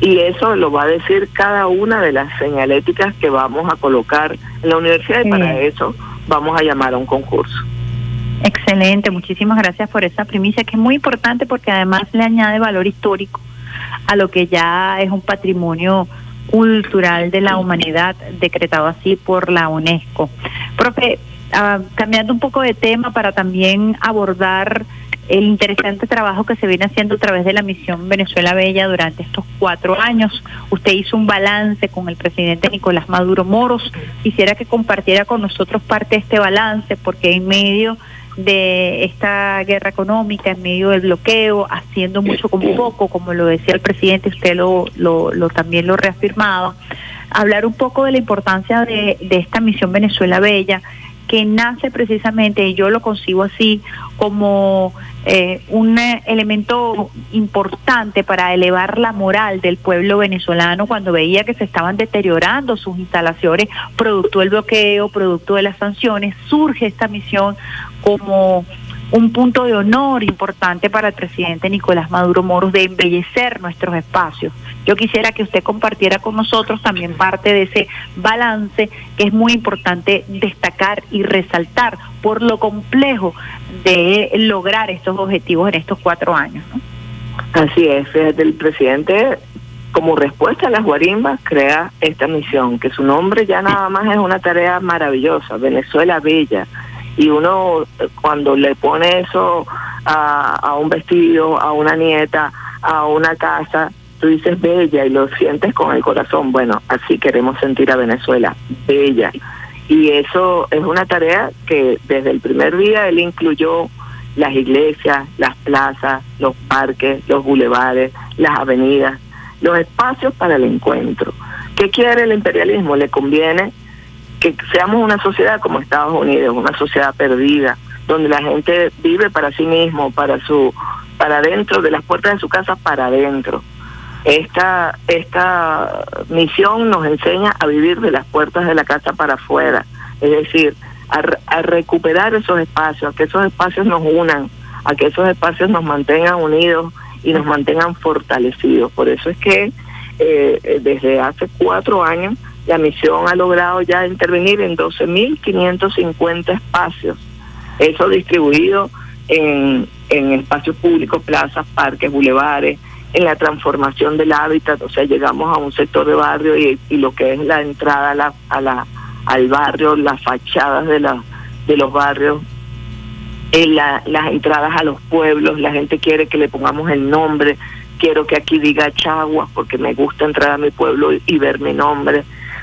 Y eso lo va a decir cada una de las señaléticas que vamos a colocar en la universidad y para eso vamos a llamar a un concurso. Excelente, muchísimas gracias por esa primicia que es muy importante porque además le añade valor histórico a lo que ya es un patrimonio cultural de la humanidad decretado así por la UNESCO. Profe, ah, cambiando un poco de tema para también abordar el interesante trabajo que se viene haciendo a través de la misión Venezuela Bella durante estos cuatro años. Usted hizo un balance con el presidente Nicolás Maduro Moros. Quisiera que compartiera con nosotros parte de este balance, porque en medio de esta guerra económica, en medio del bloqueo, haciendo mucho con poco, como lo decía el presidente, usted lo, lo, lo también lo reafirmaba, hablar un poco de la importancia de, de esta misión Venezuela Bella, que nace precisamente, y yo lo consigo así, como eh, un eh, elemento importante para elevar la moral del pueblo venezolano cuando veía que se estaban deteriorando sus instalaciones producto del bloqueo, producto de las sanciones, surge esta misión como un punto de honor importante para el presidente Nicolás Maduro Moros de embellecer nuestros espacios. Yo quisiera que usted compartiera con nosotros también parte de ese balance que es muy importante destacar y resaltar por lo complejo de lograr estos objetivos en estos cuatro años. ¿no? Así es, el presidente, como respuesta a las guarimbas, crea esta misión, que su nombre ya nada más es una tarea maravillosa, Venezuela Bella. Y uno eh, cuando le pone eso a, a un vestido, a una nieta, a una casa, tú dices bella y lo sientes con el corazón. Bueno, así queremos sentir a Venezuela, bella. Y eso es una tarea que desde el primer día él incluyó las iglesias, las plazas, los parques, los bulevares, las avenidas, los espacios para el encuentro. ¿Qué quiere el imperialismo? Le conviene que seamos una sociedad como Estados Unidos, una sociedad perdida, donde la gente vive para sí mismo, para su, para adentro de las puertas de su casa, para adentro. Esta, esta misión nos enseña a vivir de las puertas de la casa para afuera, es decir, a, a recuperar esos espacios, a que esos espacios nos unan, a que esos espacios nos mantengan unidos y nos mantengan fortalecidos. Por eso es que eh, eh, desde hace cuatro años la misión ha logrado ya intervenir en 12.550 espacios, eso distribuido en, en espacios públicos, plazas, parques, bulevares, en la transformación del hábitat, o sea, llegamos a un sector de barrio y, lo que es la entrada a la, a la, al barrio, las fachadas de, la, de los barrios, la- las entradas a los pueblos, la gente quiere que le pongamos el nombre, quiero que aquí diga Chaguas porque me gusta entrar a mi pueblo y ver mi nombre.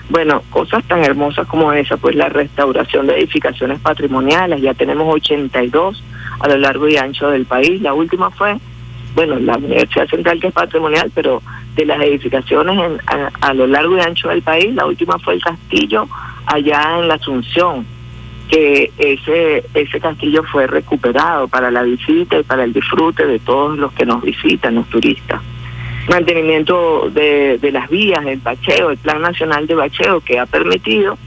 Bueno, cosas tan hermosas como esa, pues la restauración de edificaciones patrimoniales, ya tenemos 82 a lo largo y ancho del país, la última fue, bueno, la Universidad Central que es patrimonial, pero de las edificaciones en- a, a lo largo y ancho del país, la última fue el castillo allá en la Asunción, que ese ese castillo fue recuperado para la visita y para el disfrute de todos los que nos visitan, los turistas. Mantenimiento de, de las vías, el bacheo, el Plan Nacional de Bacheo, que ha permitido,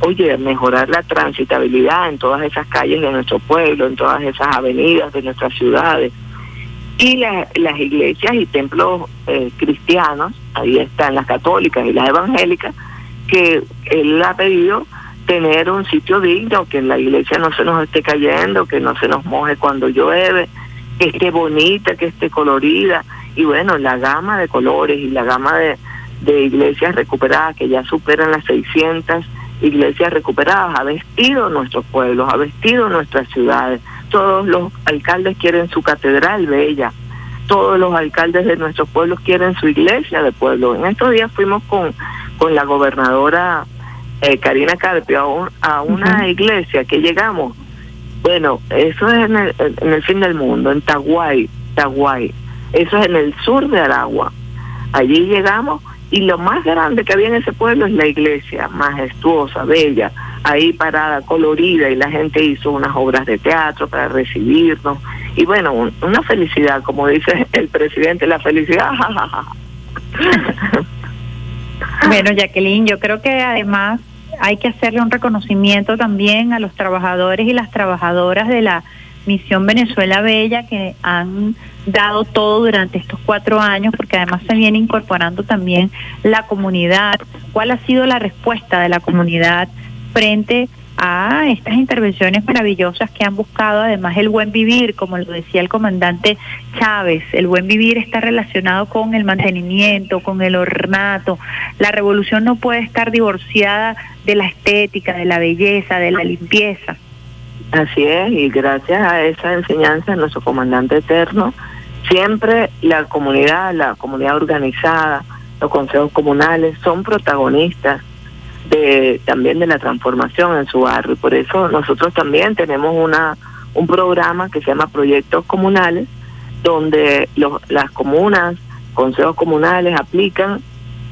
oye, mejorar la transitabilidad en todas esas calles de nuestro pueblo, en todas esas avenidas de nuestras ciudades. Y la- las iglesias y templos eh, cristianos, ahí están las católicas y las evangélicas, que él ha pedido tener un sitio digno, que la iglesia no se nos esté cayendo, que no se nos moje cuando llueve, que esté bonita, que esté colorida. Y bueno, la gama de colores y la gama de, de iglesias recuperadas, que ya superan las 600 iglesias recuperadas, ha vestido nuestros pueblos, ha vestido nuestras ciudades. Todos los alcaldes quieren su catedral bella. todos los alcaldes de nuestros pueblos quieren su iglesia de pueblo. En estos días fuimos con, con la gobernadora eh, Karina Carpio a, un- a una iglesia que llegamos. Bueno, eso es en el, en el fin del mundo, en Taguay, Taguay. Eso es en el sur de Aragua. Allí llegamos y lo más grande que había en ese pueblo es la iglesia, majestuosa, bella, ahí parada, colorida, y la gente hizo unas obras de teatro para recibirnos. Y bueno, un- una felicidad, como dice el presidente, la felicidad. Bueno, Jacqueline, yo creo que además hay que hacerle un reconocimiento también a los trabajadores y las trabajadoras de la Misión Venezuela Bella que han dado todo durante estos cuatro años, porque además se viene incorporando también la comunidad. ¿Cuál ha sido la respuesta de la comunidad frente a estas intervenciones maravillosas que han buscado además el buen vivir, como lo decía el comandante Chávez, el buen vivir está relacionado con el mantenimiento, con el ornato. La revolución no puede estar divorciada de la estética, de la belleza, de la limpieza. Así es, y gracias a esa enseñanza de nuestro comandante eterno, siempre la comunidad, la comunidad organizada, los consejos comunales son protagonistas de también de la transformación en su barrio. Y por eso nosotros también tenemos una un programa que se llama Proyectos Comunales, donde los, las comunas, consejos comunales aplican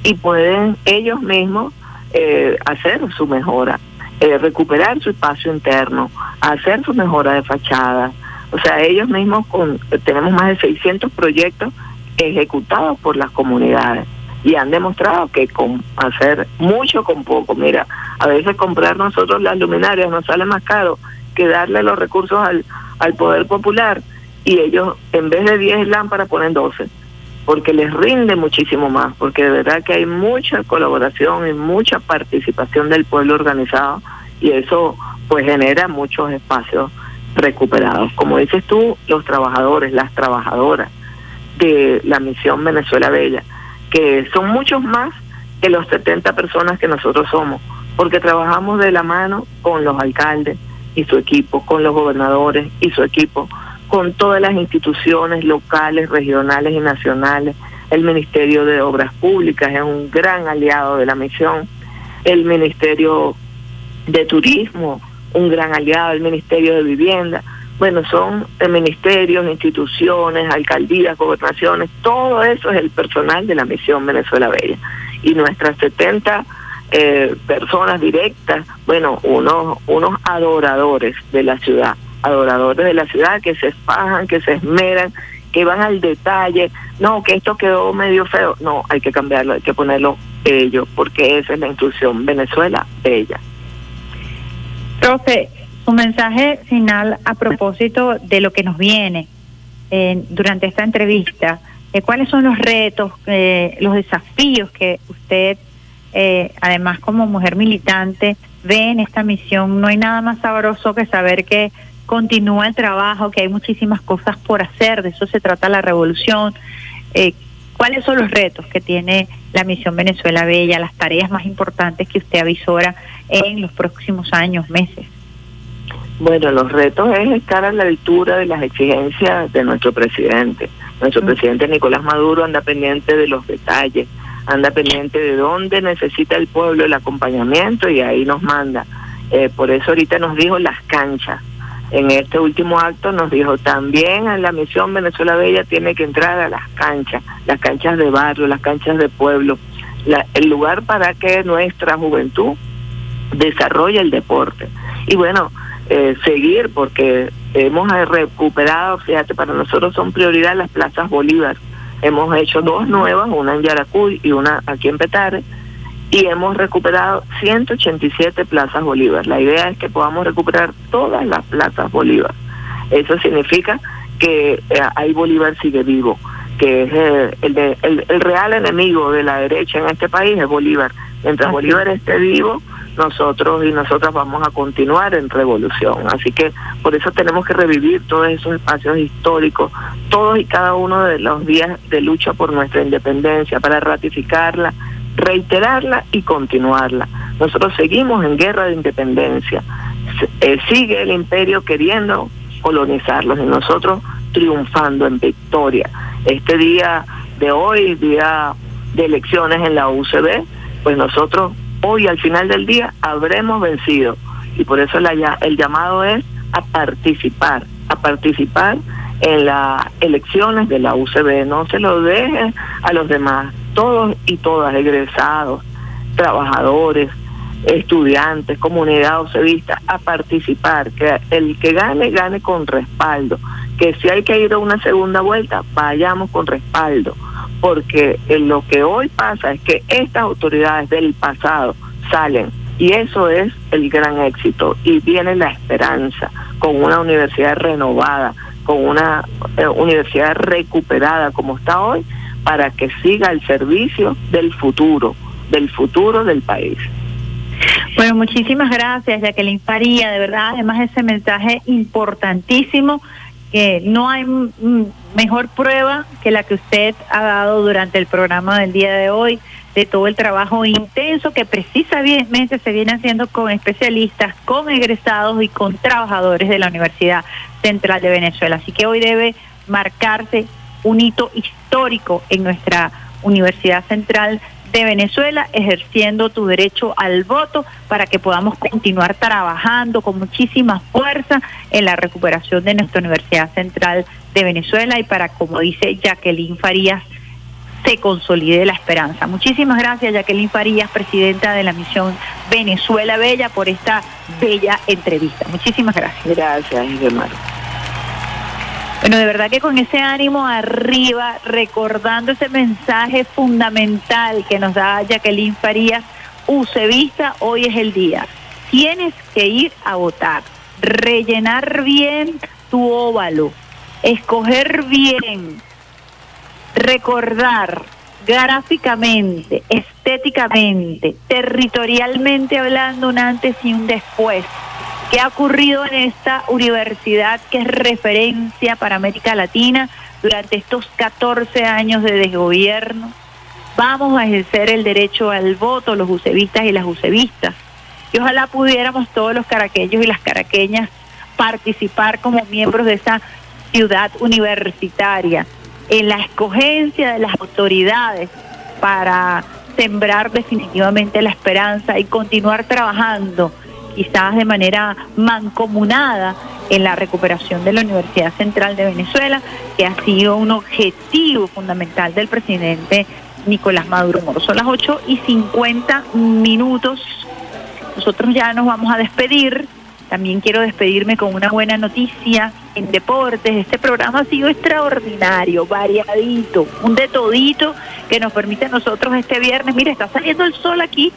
y pueden ellos mismos eh, hacer su mejora, eh, recuperar su espacio interno, hacer su mejora de fachada. O sea, ellos mismos con, tenemos más de 600 proyectos ejecutados por las comunidades y han demostrado que con hacer mucho con poco, mira, a veces comprar nosotros las luminarias nos sale más caro que darle los recursos al, al poder popular y ellos en vez de 10 lámparas ponen 12 porque les rinde muchísimo más, porque de verdad que hay mucha colaboración y mucha participación del pueblo organizado y eso pues genera muchos espacios recuperados. Como dices tú, los trabajadores, las trabajadoras de la misión Venezuela Bella, que son muchos más que los 70 personas que nosotros somos, porque trabajamos de la mano con los alcaldes y su equipo, con los gobernadores y su equipo, con todas las instituciones locales, regionales y nacionales. El Ministerio de Obras Públicas es un gran aliado de la misión. El Ministerio de Turismo, un gran aliado. El Ministerio de Vivienda. Bueno, son eh, ministerios, instituciones, alcaldías, gobernaciones. Todo eso es el personal de la misión Venezuela Bella. Y nuestras 70 eh, personas directas, bueno, unos, unos adoradores de la ciudad adoradores de la ciudad que se espajan, que se esmeran, que van al detalle. No, que esto quedó medio feo. No, hay que cambiarlo, hay que ponerlo bello, porque esa es la instrucción. Venezuela, bella. Profe, su mensaje final a propósito de lo que nos viene eh, durante esta entrevista, eh, ¿cuáles son los retos, eh, los desafíos que usted, eh, además como mujer militante, ve en esta misión? No hay nada más sabroso que saber que continúa el trabajo, que hay muchísimas cosas por hacer, de eso se trata la revolución. ¿Cuáles son los retos que tiene la misión Venezuela Bella, las tareas más importantes que usted avisora en los próximos años, meses? Bueno, los retos es estar a la altura de las exigencias de nuestro presidente. Nuestro presidente Nicolás Maduro anda pendiente de los detalles, anda pendiente de dónde necesita el pueblo el acompañamiento y ahí nos manda. Eh, por eso ahorita nos dijo las canchas. En este último acto nos dijo también en la misión Venezuela Bella tiene que entrar a las canchas, las canchas de barrio, las canchas de pueblo, la- el lugar para que nuestra juventud desarrolle el deporte. Y bueno, eh, seguir porque hemos recuperado, fíjate, para nosotros son prioridad las plazas Bolívar. Hemos hecho dos nuevas, una en Yaracuy y una aquí en Petare, y hemos recuperado 187 plazas Bolívar. La idea es que podamos recuperar todas las plazas Bolívar. Eso significa que eh, ahí Bolívar sigue vivo, que es eh, el, de- el, el real enemigo de la derecha en este país es Bolívar. Mientras Bolívar esté vivo, nosotros y nosotras vamos a continuar en revolución. Así que por eso tenemos que revivir todos esos espacios históricos, todos y cada uno de los días de lucha por nuestra independencia, para ratificarla, reiterarla y continuarla. Nosotros seguimos en guerra de independencia. Eh, sigue el imperio queriendo colonizarlos y nosotros triunfando en victoria. este día de hoy, día de elecciones en la UCB, pues nosotros hoy al final del día habremos vencido. Y por eso la el llamado es a participar, a participar en las elecciones de la UCB. No se lo dejen a los demás, todos y todas, egresados, trabajadores, estudiantes, comunidad ocevista, a participar, que el que gane, gane con respaldo, que si hay que ir a una segunda vuelta, vayamos con respaldo, porque eh, lo que hoy pasa es que estas autoridades del pasado salen y eso es el gran éxito. Y viene la esperanza con una universidad renovada, con una eh, universidad recuperada como está hoy, para que siga el servicio del futuro, del futuro del país. Bueno, muchísimas gracias, Jacqueline Faría, de verdad, además ese mensaje importantísimo, que no hay mejor prueba que la que usted ha dado durante el programa del día de hoy, de todo el trabajo intenso que precisamente se viene haciendo con especialistas, con egresados y con trabajadores de la Universidad Central de Venezuela. Así que hoy debe marcarse un hito histórico en nuestra Universidad Central de Venezuela, ejerciendo tu derecho al voto para que podamos continuar trabajando con muchísima fuerza en la recuperación de nuestra Universidad Central de Venezuela y para, como dice Jacqueline Farías, se consolide la esperanza. Muchísimas gracias, Jacqueline Farías, presidenta de la misión Venezuela Bella, por esta bella entrevista. Muchísimas gracias. Gracias, hermano. Bueno, de verdad que con ese ánimo arriba, recordando ese mensaje fundamental que nos da Jacqueline Farías, UCEVista, hoy es el día. Tienes que ir a votar, rellenar bien tu óvalo, escoger bien, recordar gráficamente, estéticamente, territorialmente hablando un antes y un después. ¿Qué ha ocurrido en esta universidad que es referencia para América Latina durante estos 14 años de desgobierno? Vamos a ejercer el derecho al voto, los usevistas y las usevistas. Y ojalá pudiéramos todos los caraqueños y las caraqueñas participar como miembros de esa ciudad universitaria en la escogencia de las autoridades para sembrar definitivamente la esperanza y continuar trabajando quizás de manera mancomunada en la recuperación de la Universidad Central de Venezuela, que ha sido un objetivo fundamental del presidente Nicolás Maduro Moro. Son las 8 y 50 minutos. Nosotros ya nos vamos a despedir. También quiero despedirme con una buena noticia en deportes. Este programa ha sido extraordinario, variadito, un de todito que nos permite a nosotros este viernes. Mire, está saliendo el sol aquí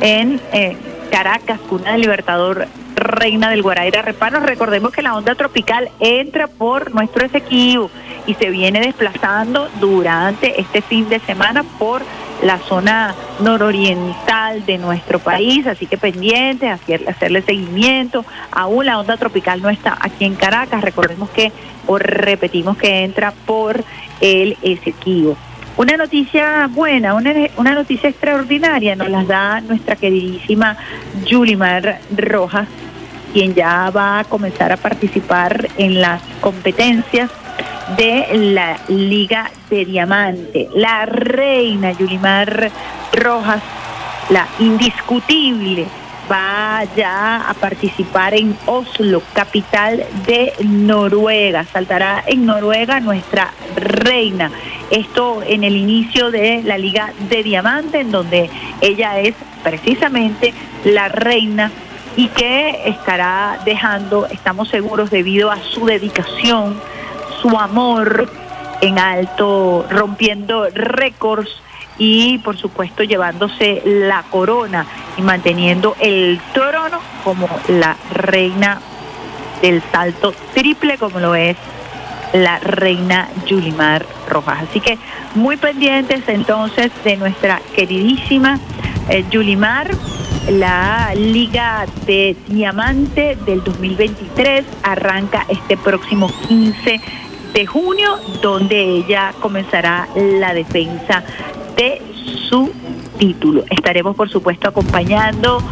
en eh, Caracas, cuna del Libertador Reina del Guaraira Repano. Recordemos que la onda tropical entra por nuestro Esequibo y se viene desplazando durante este fin de semana por la zona nororiental de nuestro país, así que pendientes, hacer- hacerle seguimiento. Aún la onda tropical no está aquí en Caracas, recordemos que, o repetimos que entra por el Esequibo. Una noticia buena, una, una noticia extraordinaria nos las da nuestra queridísima Yulimar Rojas, quien ya va a comenzar a participar en las competencias de la Liga de Diamante. La reina Yulimar Rojas, la indiscutible, va ya a participar en Oslo, capital de Noruega. Saltará en Noruega nuestra reina. Esto en el inicio de la Liga de Diamante, en donde ella es precisamente la reina y que estará dejando, estamos seguros, debido a su dedicación, su amor en alto, rompiendo récords y por supuesto llevándose la corona y manteniendo el trono como la reina del salto triple como lo es la reina Yulimar Rojas. Así que muy pendientes entonces de nuestra queridísima eh, Yulimar. La Liga de Diamante del 2023 arranca este próximo 15 de junio, donde ella comenzará la defensa de su título. Estaremos, por supuesto, acompañando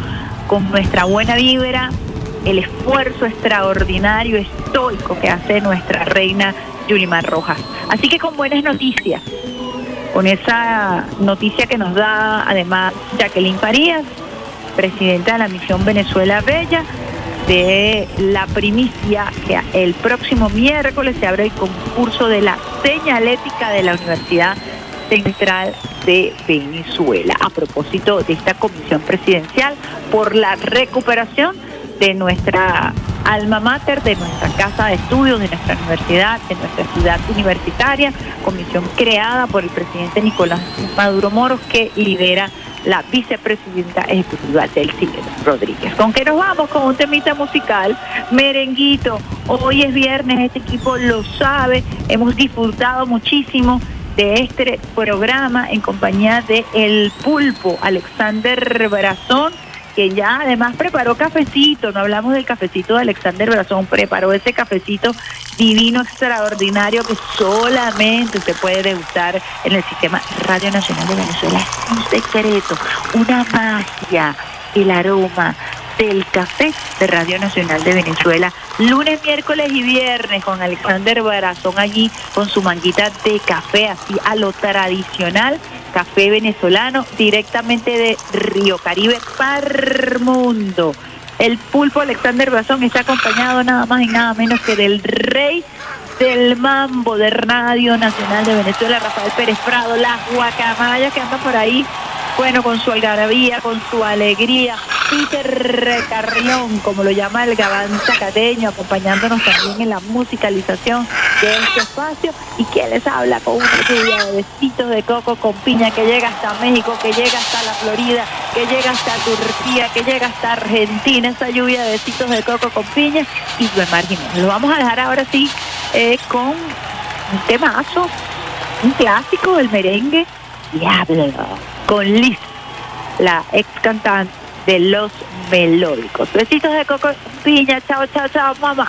con nuestra buena vibra el esfuerzo extraordinario, estoico que hace nuestra reina Yulimar Rojas. Así que con buenas noticias, con esa noticia que nos da además Jacqueline Farías, presidenta de la misión Venezuela Bella, de la primicia que el próximo miércoles se abre el concurso de la señalética de la Universidad Central de Venezuela. A propósito de esta comisión presidencial por la recuperación de nuestra alma mater, de nuestra casa de estudios, de nuestra universidad, de nuestra ciudad universitaria, comisión creada por el presidente Nicolás Maduro Moros que lidera la vicepresidenta ejecutiva del CIE, Rodríguez. ¿Con qué nos vamos? Con un temita musical, merenguito. Hoy es viernes, este equipo lo sabe, hemos disfrutado muchísimo de este programa en compañía de El Pulpo, Alexander Brazón, que ya además preparó cafecito, no hablamos del cafecito de Alexander Brazón, preparó ese cafecito divino, extraordinario, que solamente se puede degustar en el sistema Radio Nacional de Venezuela. Es un secreto, una magia, el aroma del café de Radio Nacional de Venezuela, lunes, miércoles y viernes con Alexander Barazón allí con su manguita de café, así a lo tradicional, café venezolano, directamente de Río Caribe para el mundo. El pulpo Alexander Barazón está acompañado nada más y nada menos que del rey del mambo de Radio Nacional de Venezuela, Rafael Pérez Prado, las guacamayas que andan por ahí, bueno, con su algarabía, con su alegría, Peter Carrión, como lo llama el gabán zacateño, acompañándonos también en la musicalización de este espacio, y que les habla con una lluvia de besitos de coco con piña que llega hasta México, que llega hasta la Florida, que llega hasta Turquía, que llega hasta Argentina, esa lluvia de besitos de coco con piña, y Jiménez. Lo vamos a dejar ahora sí eh, con un temazo, un clásico del merengue, Diablo, con Liz, la ex cantante de Los Melódicos. Besitos de coco, piña, chao, chao, chao, mamá.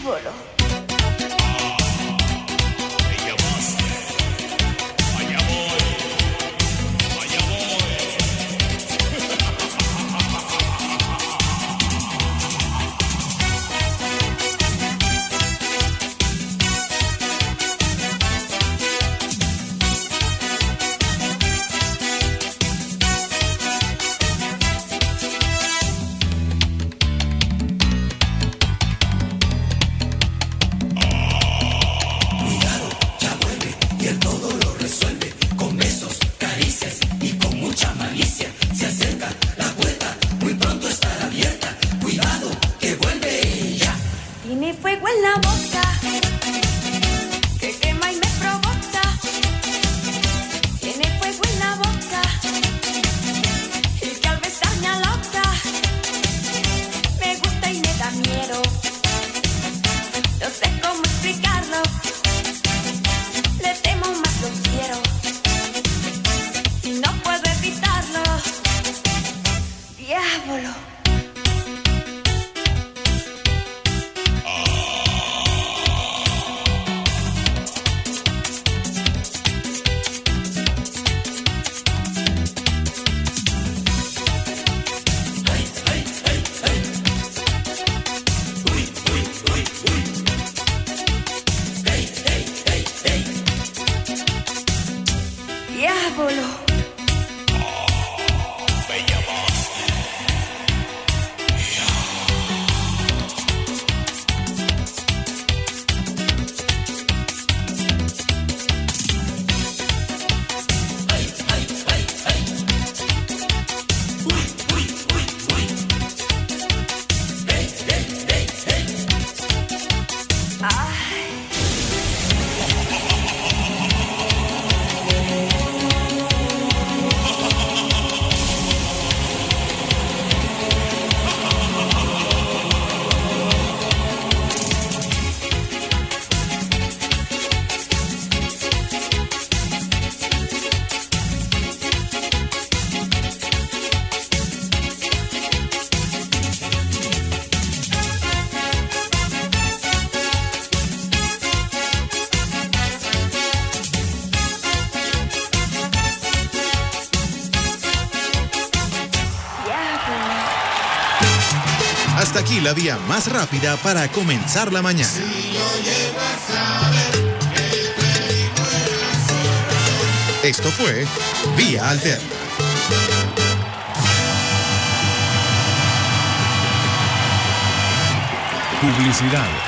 Diablo. Vía más rápida para comenzar la mañana. Esto fue Vía Alterna. Publicidad.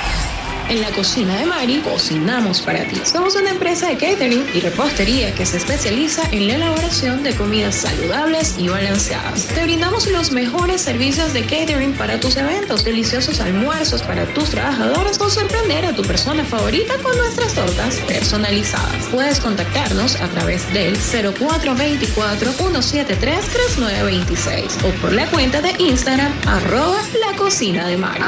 En la cocina de Mari cocinamos para ti. Somos una empresa de catering y repostería que se especializa en la elaboración de comidas saludables y balanceadas. Te brindamos los mejores servicios de catering para tus eventos, deliciosos almuerzos para tus trabajadores o sorprender a tu persona favorita con nuestras tortas personalizadas. Puedes contactarnos a través del 0424-173-3926 o por la cuenta de Instagram arroba la cocina de Mari.